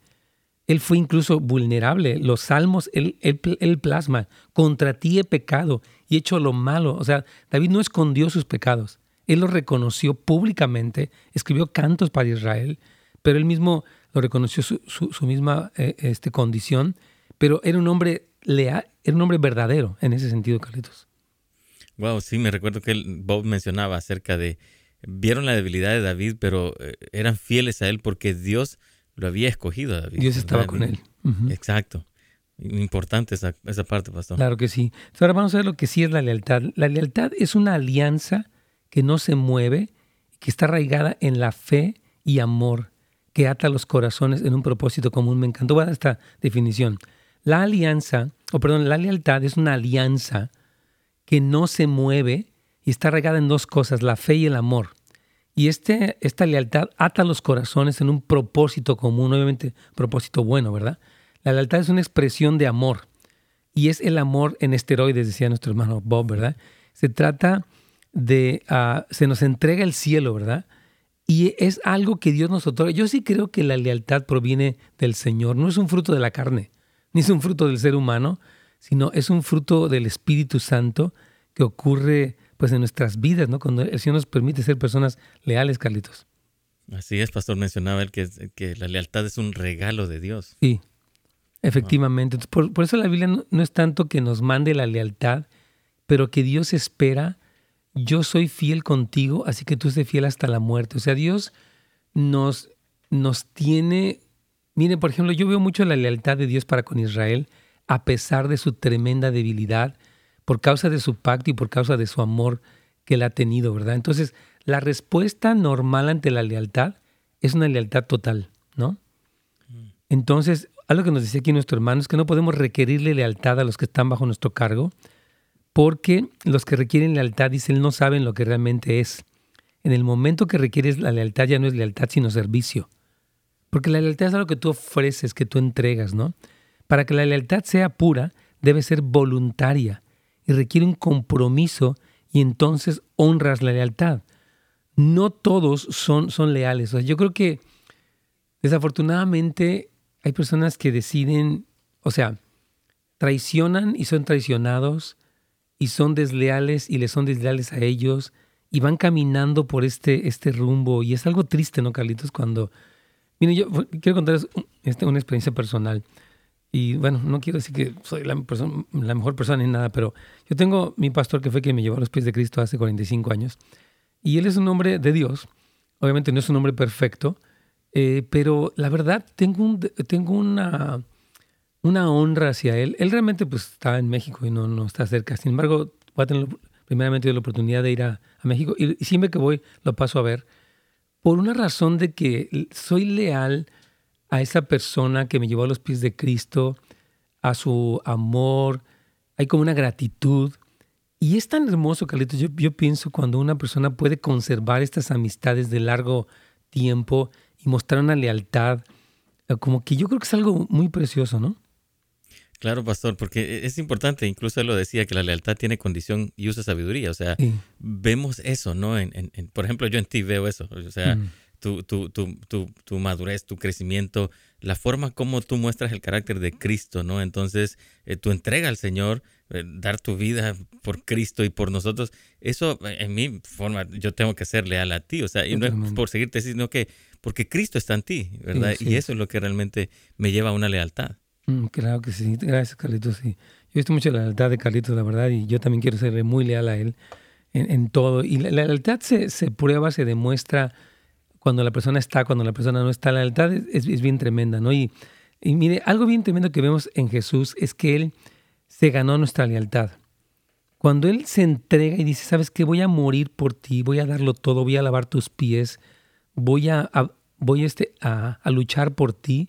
Él fue incluso vulnerable. Los salmos, él, él, plasma, contra ti he pecado y he hecho lo malo. O sea, David no escondió sus pecados. Él los reconoció públicamente, escribió cantos para Israel, pero él mismo lo reconoció su, misma eh, este, condición, pero era un hombre leal, era un hombre verdadero en ese sentido, Carlitos. Wow, sí, me recuerdo que Bob mencionaba acerca de, vieron la debilidad de David, pero eh, eran fieles a él porque Dios lo había escogido a David. Dios estaba con él. Exacto. Importante esa, esa, parte, pastor. Claro que sí. ahora vamos a ver lo que sí es la lealtad. La lealtad es una alianza que no se mueve, que está arraigada en la fe y amor que ata los corazones en un propósito común. Me encantó esta definición. La alianza, o perdón, la lealtad es una alianza que no se mueve y está regada en dos cosas, la fe y el amor. Y este, esta lealtad ata los corazones en un propósito común, obviamente propósito bueno, ¿verdad? La lealtad es una expresión de amor y es el amor en esteroides, decía nuestro hermano Bob, ¿verdad? Se trata de, ah, se nos entrega el cielo, ¿verdad? Y es algo que Dios nos otorga. Yo sí creo que la lealtad proviene del Señor. No es un fruto de la carne, ni es un fruto del ser humano, sino es un fruto del Espíritu Santo que ocurre pues en nuestras vidas, ¿no? Cuando el Señor nos permite ser personas leales, Carlitos. Así es, pastor, mencionaba él que, que la lealtad es un regalo de Dios. Sí, efectivamente. Por, eso la Biblia no es tanto que nos mande la lealtad, pero que Dios espera yo soy fiel contigo, así que tú sé fiel hasta la muerte. O sea, Dios nos, nos tiene, mire, por ejemplo, yo veo mucho la lealtad de Dios para con Israel, a pesar de su tremenda debilidad, por causa de su pacto y por causa de su amor que él ha tenido, ¿verdad? Entonces, la respuesta normal ante la lealtad es una lealtad total, ¿no? Entonces, algo que nos decía aquí nuestro hermano es que no podemos requerirle lealtad a los que están bajo nuestro cargo, porque los que requieren lealtad, dice él, no saben lo que realmente es. En el momento que requieres la lealtad ya no es lealtad, sino servicio. Porque la lealtad es algo que tú ofreces, que tú entregas, ¿no? Para que la lealtad sea pura, debe ser voluntaria y requiere un compromiso y entonces honras la lealtad. No todos son, son leales. yo creo que desafortunadamente hay personas que deciden, o sea, traicionan y son traicionados, y son desleales y le son desleales a ellos y van caminando por este, este rumbo. Y es algo triste, ¿no, Carlitos? Cuando... Miren, yo quiero contarles este, una experiencia personal. Y bueno, no quiero decir que soy la, la, mejor persona ni nada, pero yo tengo mi pastor que fue quien me llevó a los pies de Cristo hace 45 años. Y él es un hombre de Dios. Obviamente no es un hombre perfecto, eh, pero la verdad tengo, un, tengo una una honra hacia él. Él realmente pues está en México y no, no está cerca. Sin embargo, voy a tener primeramente la oportunidad de ir a, México y, siempre que voy lo paso a ver por una razón de que soy leal a esa persona que me llevó a los pies de Cristo, a su amor, hay como una gratitud. Y es tan hermoso, Carlitos, yo, yo pienso cuando una persona puede conservar estas amistades de largo tiempo y mostrar una lealtad como que yo creo que es algo muy precioso, ¿no? Claro, pastor, porque e, es importante, incluso él lo decía, que la lealtad tiene condición y usa sabiduría. O sea, vemos eso, ¿no? En, en, por ejemplo, yo en ti veo eso. O sea, mm. tu, tu, tu, tu, madurez, tu crecimiento, la forma como tú muestras el carácter de Cristo, ¿no? Entonces, eh, tu entrega al Señor, eh, dar tu vida por Cristo y por nosotros, eso eh, en mi forma, yo tengo que ser leal a ti. O sea, y no es por seguirte, sino que porque Cristo está en ti, ¿verdad? Y eso es lo que realmente me lleva a una lealtad. Mm, claro que sí, gracias Carlitos. Sí. Yo he visto mucho la lealtad de Carlitos, la verdad, y yo también quiero serle muy leal a él en, todo. Y la, lealtad se, prueba, se demuestra cuando la persona está, cuando la persona no está. La lealtad es, bien tremenda, ¿no? Y, mire, algo bien tremendo que vemos en Jesús es que Él se ganó nuestra lealtad. Cuando Él se entrega y dice, sabes que voy a morir por ti, voy a darlo todo, voy a lavar tus pies, voy a, voy este, a luchar por ti,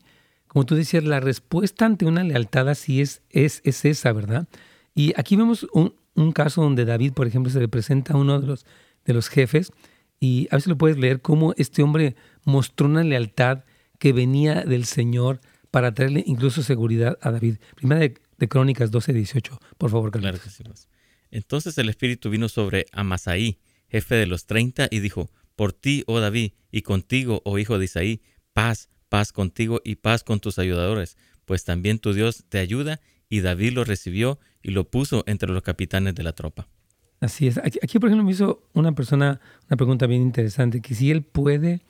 como tú decías, la respuesta ante una lealtad así es, es, es esa, ¿verdad? Y aquí vemos un, un, caso donde David, por ejemplo, se le presenta a uno de los, de los jefes y a veces lo puedes leer cómo este hombre mostró una lealtad que venía del Señor para traerle incluso seguridad a David. Primera de, de Crónicas 12, 18. Por favor, Carlos. Claro Entonces el Espíritu vino sobre Amasaí, jefe de los treinta, y dijo, por ti, oh David, y contigo, oh hijo de Isaí, paz, paz contigo y paz con tus ayudadores, pues también tu Dios te ayuda. Y David lo recibió y lo puso entre los capitanes de la tropa. Así es. Aquí, por ejemplo, me hizo una persona una pregunta bien interesante, que si él puede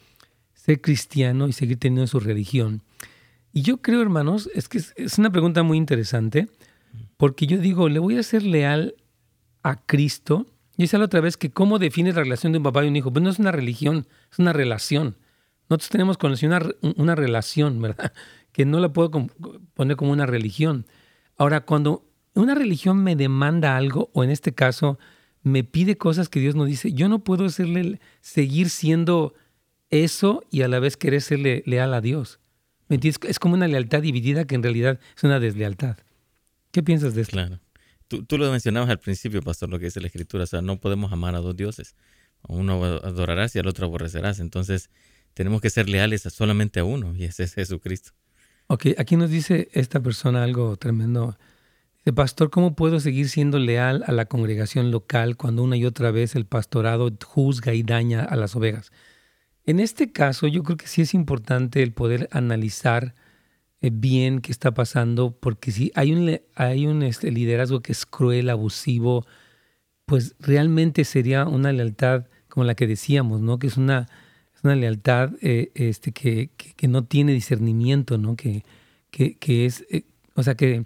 ser cristiano y seguir teniendo su religión. Y yo creo, hermanos, es que es una pregunta muy interesante, porque yo digo, le voy a ser leal a Cristo. Y es la otra vez que cómo define la relación de un papá y un hijo. Pues no es una religión, es una relación. Nosotros tenemos con una, relación, ¿verdad? Que no la puedo poner como una religión. Ahora, cuando una religión me demanda algo, o en este caso me pide cosas que Dios no dice, yo no puedo seguir siendo eso y a la vez querer serle leal a Dios. Es como una lealtad dividida que en realidad es una deslealtad. ¿Qué piensas de esto? Claro. Tú, tú, lo mencionabas al principio, pastor, lo que dice la Escritura. O sea, no podemos amar a dos dioses. Uno adorarás y al otro aborrecerás. Entonces, tenemos que ser leales solamente a uno y ese es Jesucristo. Ok, aquí nos dice esta persona algo tremendo. Pastor, ¿cómo puedo seguir siendo leal a la congregación local cuando una y otra vez el pastorado juzga y daña a las ovejas? En este caso, yo creo que sí es importante el poder analizar eh, bien qué está pasando, porque si hay un, hay un este, liderazgo que es cruel, abusivo, pues realmente sería una lealtad como la que decíamos, ¿no? Que es una es una lealtad eh, este, que, que, no tiene discernimiento, ¿no? Que, que, es, eh, o sea, que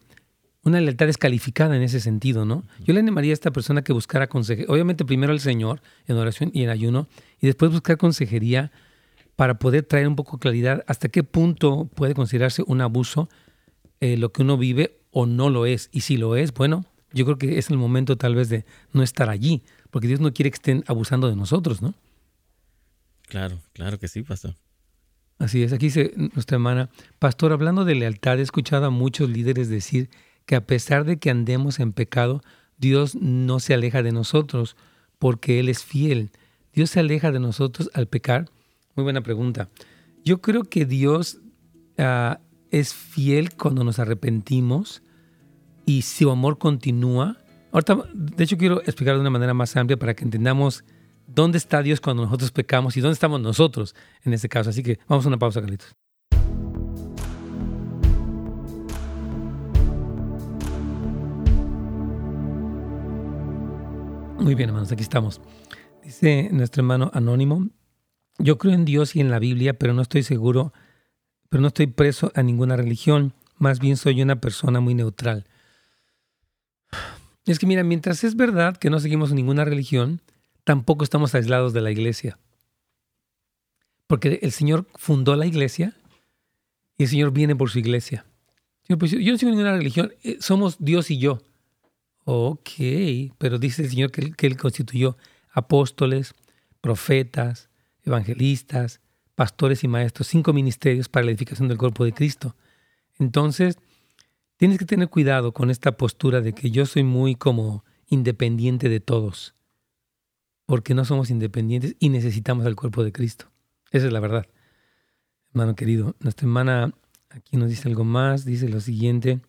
una lealtad descalificada en ese sentido, ¿no? Yo le animaría a esta persona que buscara consejería, obviamente primero al Señor en oración y en ayuno, y después buscar consejería para poder traer un poco de claridad hasta qué punto puede considerarse un abuso eh, lo que uno vive o no lo es. Y si lo es, bueno, yo creo que es el momento tal vez de no estar allí, porque Dios no quiere que estén abusando de nosotros, ¿no? Claro, claro que sí, pastor. Así es, aquí dice nuestra hermana, pastor, hablando de lealtad, he escuchado a muchos líderes decir que a pesar de que andemos en pecado, Dios no se aleja de nosotros porque Él es fiel. ¿Dios se aleja de nosotros al pecar? Muy buena pregunta. Yo creo que Dios ah, es fiel cuando nos arrepentimos y su amor continúa. Ahorita, de hecho, quiero explicar de una manera más amplia para que entendamos dónde está Dios cuando nosotros pecamos y dónde estamos nosotros en este caso. Así que vamos a una pausa, Carlitos. Muy bien, hermanos, aquí estamos. Dice nuestro hermano anónimo, yo creo en Dios y en la Biblia, pero no estoy seguro, pero no estoy preso a ninguna religión, más bien soy una persona muy neutral. Es que mira, mientras es verdad que no seguimos ninguna religión, tampoco estamos aislados de la iglesia. Porque el Señor fundó la iglesia y el Señor viene por su iglesia. Pues, yo no sigo ninguna religión, eh, somos Dios y yo. Ok, pero dice el Señor que, que Él constituyó apóstoles, profetas, evangelistas, pastores y maestros, cinco ministerios para la edificación del cuerpo de Cristo. Entonces, tienes que tener cuidado con esta postura de que yo soy muy como independiente de todos porque no somos independientes y necesitamos al cuerpo de Cristo. Esa es la verdad. Hermano querido, nuestra hermana aquí nos dice algo más, dice lo siguiente,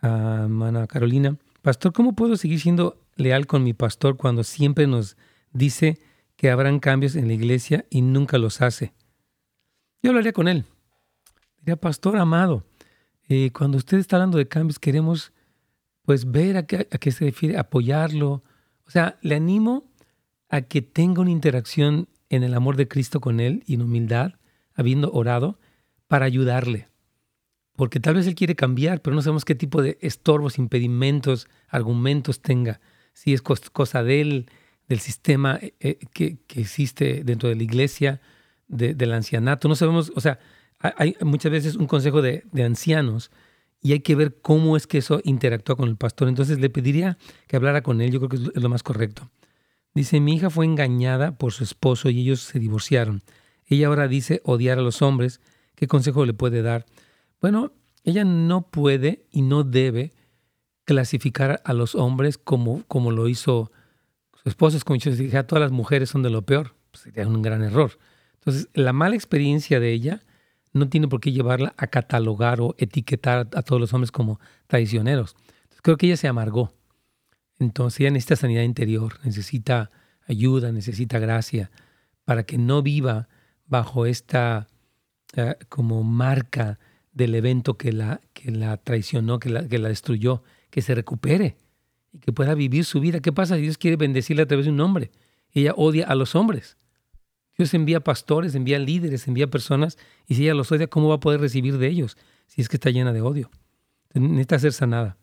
a hermana Carolina, pastor, ¿cómo puedo seguir siendo leal con mi pastor cuando siempre nos dice que habrán cambios en la iglesia y nunca los hace? Yo hablaría con él. Diría, pastor amado, eh, cuando usted está hablando de cambios, queremos pues ver a qué, a qué se refiere, apoyarlo. O sea, le animo a que tenga una interacción en el amor de Cristo con Él y en humildad, habiendo orado, para ayudarle. Porque tal vez Él quiere cambiar, pero no sabemos qué tipo de estorbos, impedimentos, argumentos tenga. Si es cosa de Él, del sistema eh, eh, que, existe dentro de la iglesia, del ancianato. No sabemos, o sea, hay muchas veces un consejo de, de ancianos y hay que ver cómo es que eso interactúa con el pastor. Entonces le pediría que hablara con él, yo creo que es lo más correcto. Dice, mi hija fue engañada por su esposo y ellos se divorciaron. Ella ahora dice odiar a los hombres. ¿Qué consejo le puede dar? Bueno, ella no puede y no debe clasificar a los hombres como, como lo hizo su esposo. Es como yo dije, todas las mujeres son de lo peor. Pues sería un gran error. Entonces, la mala experiencia de ella no tiene por qué llevarla a catalogar o etiquetar a todos los hombres como traicioneros. Creo que ella se amargó. Entonces ella necesita sanidad interior, necesita ayuda, necesita gracia para que no viva bajo esta eh, como marca del evento que la, que la traicionó, que la, que la destruyó, que se recupere y que pueda vivir su vida. ¿Qué pasa Dios quiere bendecirla a través de un hombre? Ella odia a los hombres. Dios envía pastores, envía líderes, envía personas, y si ella los odia, ¿cómo va a poder recibir de ellos si es que está llena de odio? Necesita ser sanada.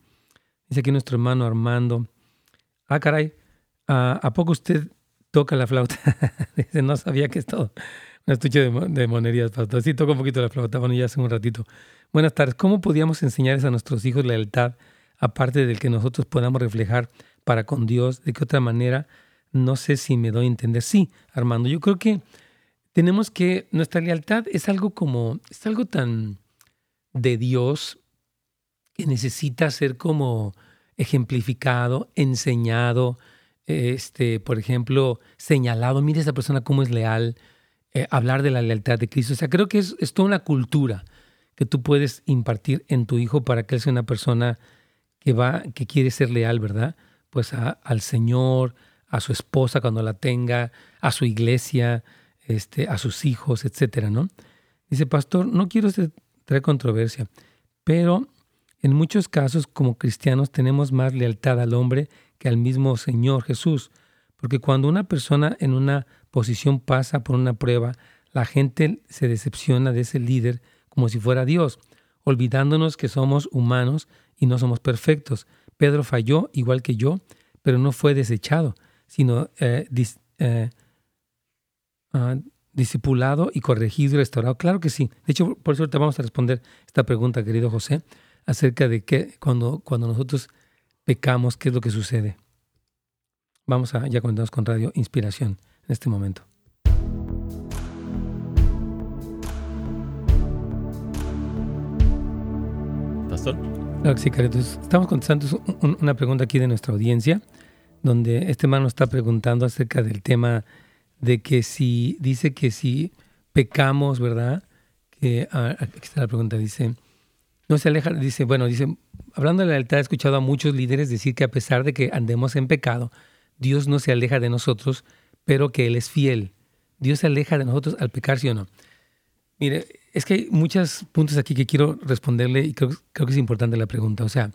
Dice aquí nuestro hermano Armando, ah, caray, ¿a, poco usted toca la flauta? Dice, no sabía que es todo. Un estuche de, monerías, pastor. Sí, toca un poquito la flauta, bueno, ya hace un ratito. Buenas tardes. ¿Cómo podíamos enseñarles a nuestros hijos lealtad, aparte del que nosotros podamos reflejar para con Dios? ¿De qué otra manera? No sé si me doy a entender. Sí, Armando, yo creo que tenemos que, nuestra lealtad es algo como, es algo tan de Dios que necesita ser como ejemplificado, enseñado, este, por ejemplo, señalado, mire esa persona cómo es leal, eh, hablar de la lealtad de Cristo. O sea, creo que es, toda una cultura que tú puedes impartir en tu hijo para que él sea una persona que va, que quiere ser leal, ¿verdad? Pues al Señor, a su esposa cuando la tenga, a su iglesia, este, a sus hijos, etcétera, ¿no? Dice, pastor, no quiero traer controversia, pero en muchos casos, como cristianos, tenemos más lealtad al hombre que al mismo Señor Jesús, porque cuando una persona en una posición pasa por una prueba, la gente se decepciona de ese líder como si fuera Dios, olvidándonos que somos humanos y no somos perfectos. Pedro falló igual que yo, pero no fue desechado, sino eh, eh, ah, discipulado y corregido y restaurado. Claro que sí. De hecho, por eso te vamos a responder esta pregunta, querido José acerca de qué, cuando, cuando nosotros pecamos, qué es lo que sucede. Vamos a ya comentamos con Radio Inspiración en este momento. Pastor. Claro sí, estamos contestando una pregunta aquí de nuestra audiencia, donde este hermano está preguntando acerca del tema de que si, dice que si pecamos, ¿verdad? Que, ah, aquí está la pregunta, dice, no se aleja, dice, bueno, dice, hablando de la lealtad, he escuchado a muchos líderes decir que a pesar de que andemos en pecado, Dios no se aleja de nosotros, pero que Él es fiel. Dios se aleja de nosotros al pecar, ¿sí o no? Mire, es que hay muchos puntos aquí que quiero responderle y creo, que es importante la pregunta. O sea,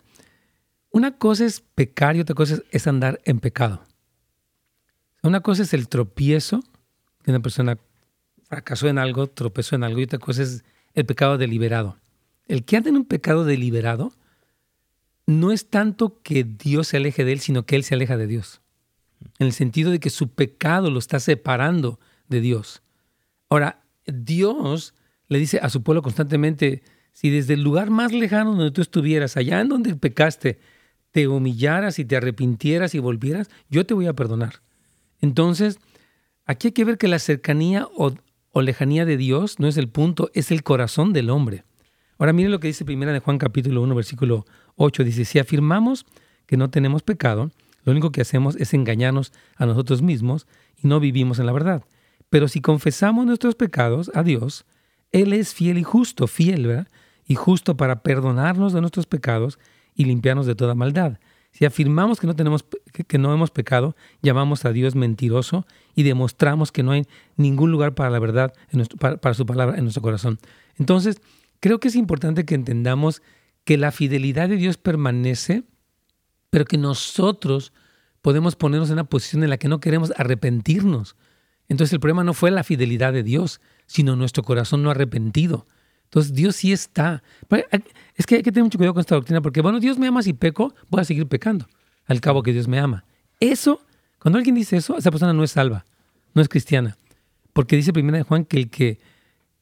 una cosa es pecar y otra cosa es andar en pecado. Una cosa es el tropiezo, una persona fracasó en algo, tropezó en algo, y otra cosa es el pecado deliberado. El que anda en un pecado deliberado no es tanto que Dios se aleje de él, sino que él se aleja de Dios. En el sentido de que su pecado lo está separando de Dios. Ahora, Dios le dice a su pueblo constantemente, si desde el lugar más lejano donde tú estuvieras, allá en donde pecaste, te humillaras y te arrepintieras y volvieras, yo te voy a perdonar. Entonces, aquí hay que ver que la cercanía o, o lejanía de Dios no es el punto, es el corazón del hombre. Ahora mire lo que dice primera de Juan capítulo 1 versículo 8. Dice, si afirmamos que no tenemos pecado, lo único que hacemos es engañarnos a nosotros mismos y no vivimos en la verdad. Pero si confesamos nuestros pecados a Dios, Él es fiel y justo, fiel, ¿verdad? Y justo para perdonarnos de nuestros pecados y limpiarnos de toda maldad. Si afirmamos que no, tenemos, que, no hemos pecado, llamamos a Dios mentiroso y demostramos que no hay ningún lugar para la verdad, en nuestro, para, su palabra en nuestro corazón. Entonces, creo que es importante que entendamos que la fidelidad de Dios permanece, pero que nosotros podemos ponernos en una posición en la que no queremos arrepentirnos. Entonces el problema no fue la fidelidad de Dios, sino nuestro corazón no arrepentido. Entonces Dios sí está. Es que hay que tener mucho cuidado con esta doctrina porque, bueno, Dios me ama si peco, voy a seguir pecando. Al cabo que Dios me ama. Eso, cuando alguien dice eso, esa persona no es salva, no es cristiana. Porque dice primera de Juan que el que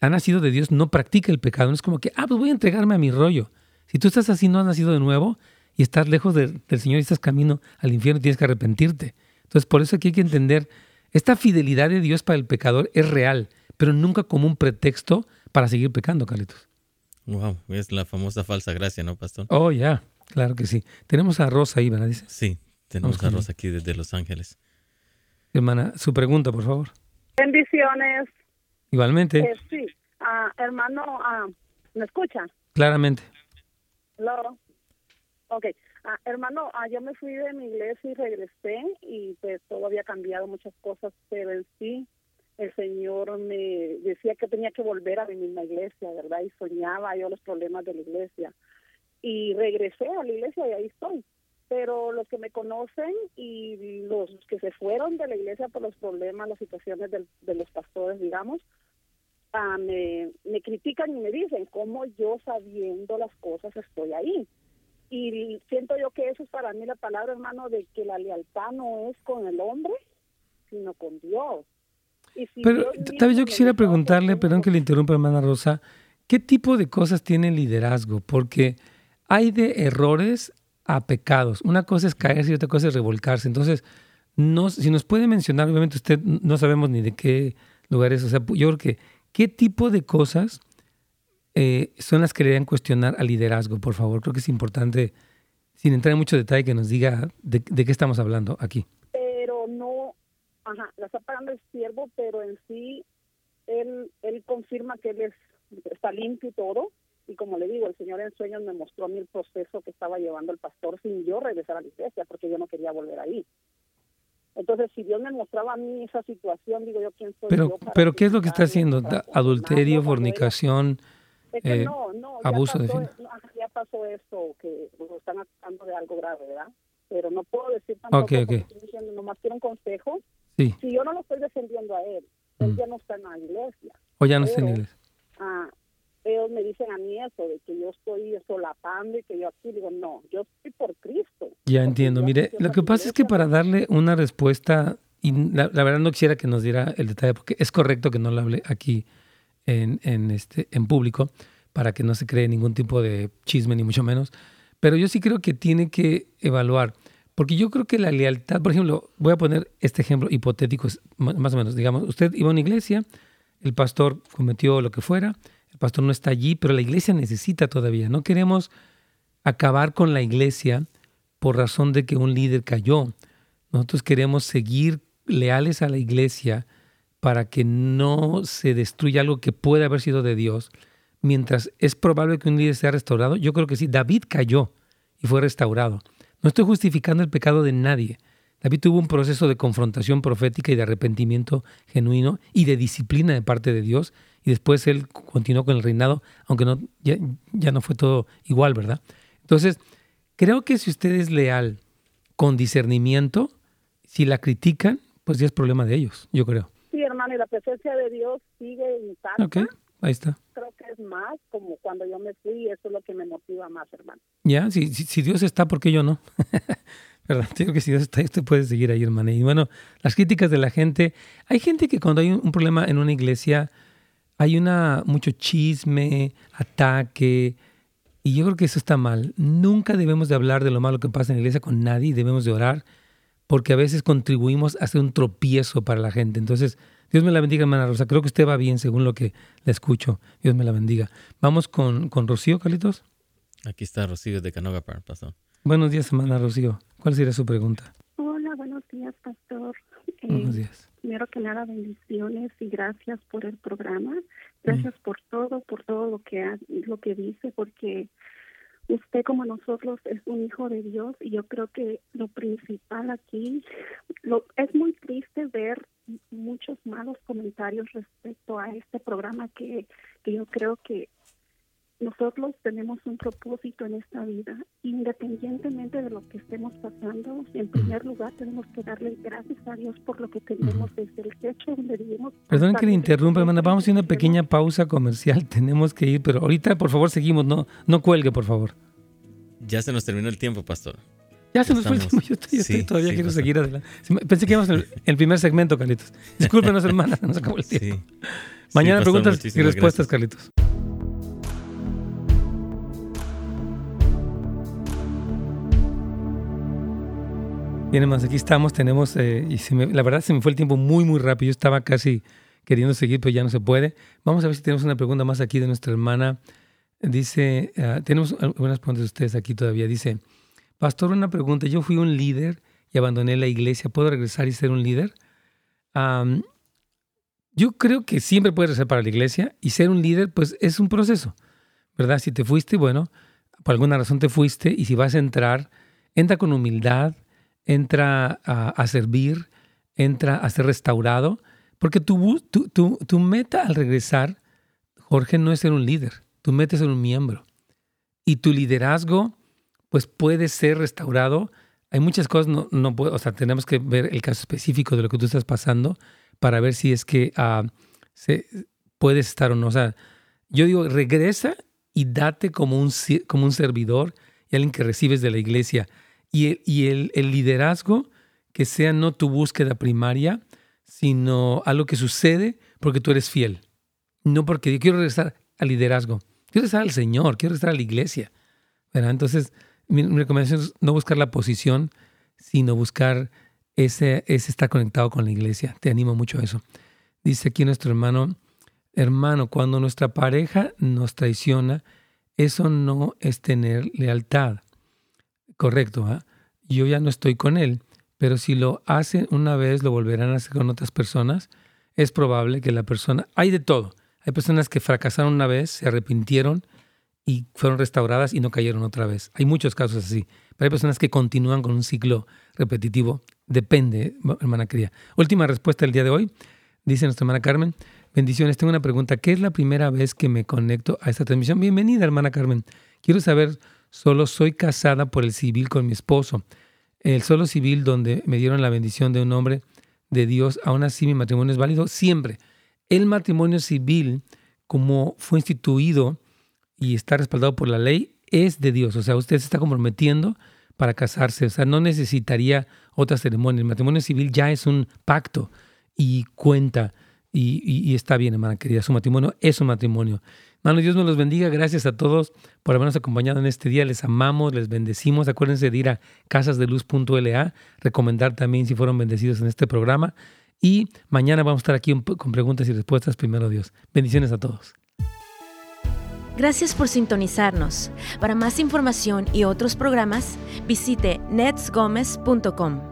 ha nacido de Dios no practica el pecado. No es como que, ah, pues voy a entregarme a mi rollo. Si tú estás así, no has nacido de nuevo y estás lejos del Señor y estás camino al infierno, tienes que arrepentirte. Entonces, por eso aquí hay que entender, esta fidelidad de Dios para el pecador es real, pero nunca como un pretexto para seguir pecando, Carlitos. Wow, es la famosa falsa gracia, ¿no, pastor? Oh, ya, claro que sí. Tenemos a Rosa ahí, ¿verdad? Sí, tenemos a Rosa aquí desde Los Ángeles. Hermana, su pregunta, por favor. Bendiciones. Igualmente. Eh, sí, ah, hermano, ah, ¿me escucha? Claramente. Hello. Ok, ah, hermano, yo me fui de mi iglesia y regresé y pues todo había cambiado muchas cosas, pero en sí el Señor me decía que tenía que volver a mi misma iglesia, ¿verdad? Y soñaba yo los problemas de la iglesia. Y regresé a la iglesia y ahí estoy. Pero los que me conocen y los que se fueron de la iglesia por los problemas, las situaciones de los pastores, digamos, ah, me, me critican y me dicen cómo yo sabiendo las cosas estoy ahí. Y siento yo que eso es para mí la palabra, hermano, de que la lealtad no es con el hombre, sino con Dios. Pero tal vez yo quisiera preguntarle, perdón que le interrumpa, hermana Rosa, ¿qué tipo de cosas tiene el liderazgo? Porque hay de errores a pecados. Una cosa es caerse y otra cosa es revolcarse. Entonces, no, si nos puede mencionar, obviamente usted no sabemos ni de qué lugares, o sea, yo creo que, ¿qué tipo de cosas eh, son las que le cuestionar al liderazgo, por favor? Creo que es importante, sin entrar en mucho detalle, que nos diga de qué estamos hablando aquí. Ajá, la está pagando el siervo, pero en sí él, él confirma que él es, está limpio y todo. Y como le digo, el Señor en sueños me mostró a mí el proceso que estaba llevando el pastor sin yo regresar a la iglesia, porque yo no quería volver ahí. Entonces, si Dios me mostraba a mí esa situación, digo yo, ¿quién soy pero, Pero, ¿qué es lo que está haciendo? ¿Adulterio, fornicación, eh, abuso de fin? ya pasó esto, que lo están acusando de algo grave, ¿verdad? Pero no puedo decir tanto okay, okay. diciendo, nomás quiero un consejo si yo no lo estoy defendiendo a él, él mm. ya no está en la iglesia. O ya no está en la iglesia. Ah, ellos me dicen a mí eso, de que yo estoy solapando y que yo aquí digo, no, yo estoy por Cristo. Ya entiendo. Mire, lo que pasa es que para darle una respuesta, y la, verdad no quisiera que nos diera el detalle, porque es correcto que no lo hable aquí en, en, este, en público, para que no se cree ningún tipo de chisme, ni mucho menos. Pero yo sí creo que tiene que evaluar porque yo creo que la lealtad, por ejemplo, voy a poner este ejemplo hipotético, más o menos, digamos, usted iba a una iglesia, el pastor cometió lo que fuera, pastor no está allí, pero la iglesia necesita todavía. No queremos acabar con la iglesia por razón de que un líder cayó. Nosotros queremos seguir leales a la iglesia para que no se destruya algo que puede haber sido de Dios. Mientras es probable que un líder sea restaurado, yo creo que sí, David cayó y fue restaurado. No estoy justificando el pecado de nadie. David tuvo un proceso de confrontación profética y de arrepentimiento genuino y de disciplina de parte de Dios. Y después él continuó con el reinado, aunque no, ya, no fue todo igual, ¿verdad? Entonces, creo que si usted es leal con discernimiento, si la critican, pues ya es problema de ellos, yo creo. Sí, hermano, y la presencia de Dios sigue intacta. Ok, ahí está. Creo que es más como cuando yo me fui, eso es lo que me motiva más, hermano. Ya, si, si, Dios está, ¿por qué yo no? ¿Verdad? Digo que si Dios está, usted puede seguir ahí, hermano. Y bueno, las críticas de la gente. Hay gente que cuando hay un problema en una iglesia, hay una mucho chisme, ataque, y yo creo que eso está mal. Nunca debemos de hablar de lo malo que pasa en la iglesia con nadie, debemos de orar, porque a veces contribuimos a ser un tropiezo para la gente. Entonces, Dios me la bendiga, hermana Rosa. Creo que usted va bien según lo que le escucho. Dios me la bendiga. Vamos con, con Rocío, Carlitos. Aquí está Rocío de Canoga pastor. Buenos días, hermana Rocío. ¿Cuál sería su pregunta? Hola, buenos días, pastor. buenos días. Primero que nada, bendiciones y gracias por el programa. Gracias por todo, por todo lo que lo que dice, porque usted como nosotros es un hijo de Dios y yo creo que lo principal aquí lo, es muy triste ver muchos malos comentarios respecto a este programa que, que yo creo que nosotros tenemos un propósito en esta vida, independientemente de lo que estemos pasando. En primer lugar, tenemos que darle gracias a Dios por lo que tenemos desde el techo donde vivimos. Perdón que le interrumpa, hermana. Vamos a hacer una pequeña pausa comercial. Tenemos que ir, pero ahorita, por favor, seguimos. No, no cuelgue, por favor. Ya se nos terminó el tiempo, pastor. Ya se nos fue el tiempo. Yo, estoy, todavía quiero seguir adelante. Pensé que íbamos en el, primer segmento, Carlitos. Discúlpenos, hermana, nos acabó el tiempo. Mañana preguntas y respuestas, Carlitos. Bien, más aquí estamos, tenemos, eh, la verdad se me fue el tiempo muy, muy rápido, yo estaba casi queriendo seguir, pero ya no se puede. Vamos a ver si tenemos una pregunta más aquí de nuestra hermana. Dice, ah, tenemos algunas preguntas de ustedes aquí todavía. Dice, Pastor, una pregunta, yo fui un líder y abandoné la iglesia, ¿puedo regresar y ser un líder? yo creo que siempre puedes regresar para la iglesia y ser un líder, pues es un proceso, ¿verdad? Si te fuiste, bueno, por alguna razón te fuiste y si vas a entrar, entra con humildad, entra a, servir, entra a ser restaurado, porque tu, tu, tu, meta al regresar, Jorge, no es ser un líder, tu meta es ser un miembro. Y tu liderazgo, pues puede ser restaurado. Hay muchas cosas, no, no o sea, tenemos que ver el caso específico de lo que tú estás pasando para ver si es que uh, se, puedes estar o no. O sea, yo digo, regresa y date como un, como un servidor y alguien que recibes de la iglesia y, el, liderazgo que sea no tu búsqueda primaria, sino algo que sucede porque tú eres fiel. No porque yo quiero regresar al liderazgo, quiero regresar al Señor, quiero regresar a la iglesia. Entonces, mi, recomendación es no buscar la posición, sino buscar ese, ese estar conectado con la iglesia. Te animo mucho a eso. Dice aquí nuestro hermano, hermano, cuando nuestra pareja nos traiciona, eso no es tener lealtad. Correcto, ¿ah? yo ya no estoy con él, pero si lo hacen una vez, lo volverán a hacer con otras personas, es probable que la persona, hay de todo, hay personas que fracasaron una vez, se arrepintieron y fueron restauradas y no cayeron otra vez. Hay muchos casos así, pero hay personas que continúan con un ciclo repetitivo. Depende, hermana querida. Última respuesta del día de hoy, dice nuestra hermana Carmen. Bendiciones, tengo una pregunta. ¿Qué es la primera vez que me conecto a esta transmisión? Bienvenida, hermana Carmen. Quiero saber Solo soy casada por el civil con mi esposo. El solo civil donde me dieron la bendición de un hombre de Dios, aún así mi matrimonio es válido siempre. El matrimonio civil, como fue instituido y está respaldado por la ley, es de Dios. O sea, usted se está comprometiendo para casarse. O sea, no necesitaría otra ceremonia. El matrimonio civil ya es un pacto y cuenta y, y está bien, hermana querida. Su matrimonio es un matrimonio. Hermano, Dios nos los bendiga. Gracias a todos por habernos acompañado en este día. Les amamos, les bendecimos. Acuérdense de ir a casasdeluz.la, recomendar también si fueron bendecidos en este programa. Y mañana vamos a estar aquí con preguntas y respuestas. Primero Dios. Bendiciones a todos. Gracias por sintonizarnos. Para más información y otros programas, visite netsgomez.com.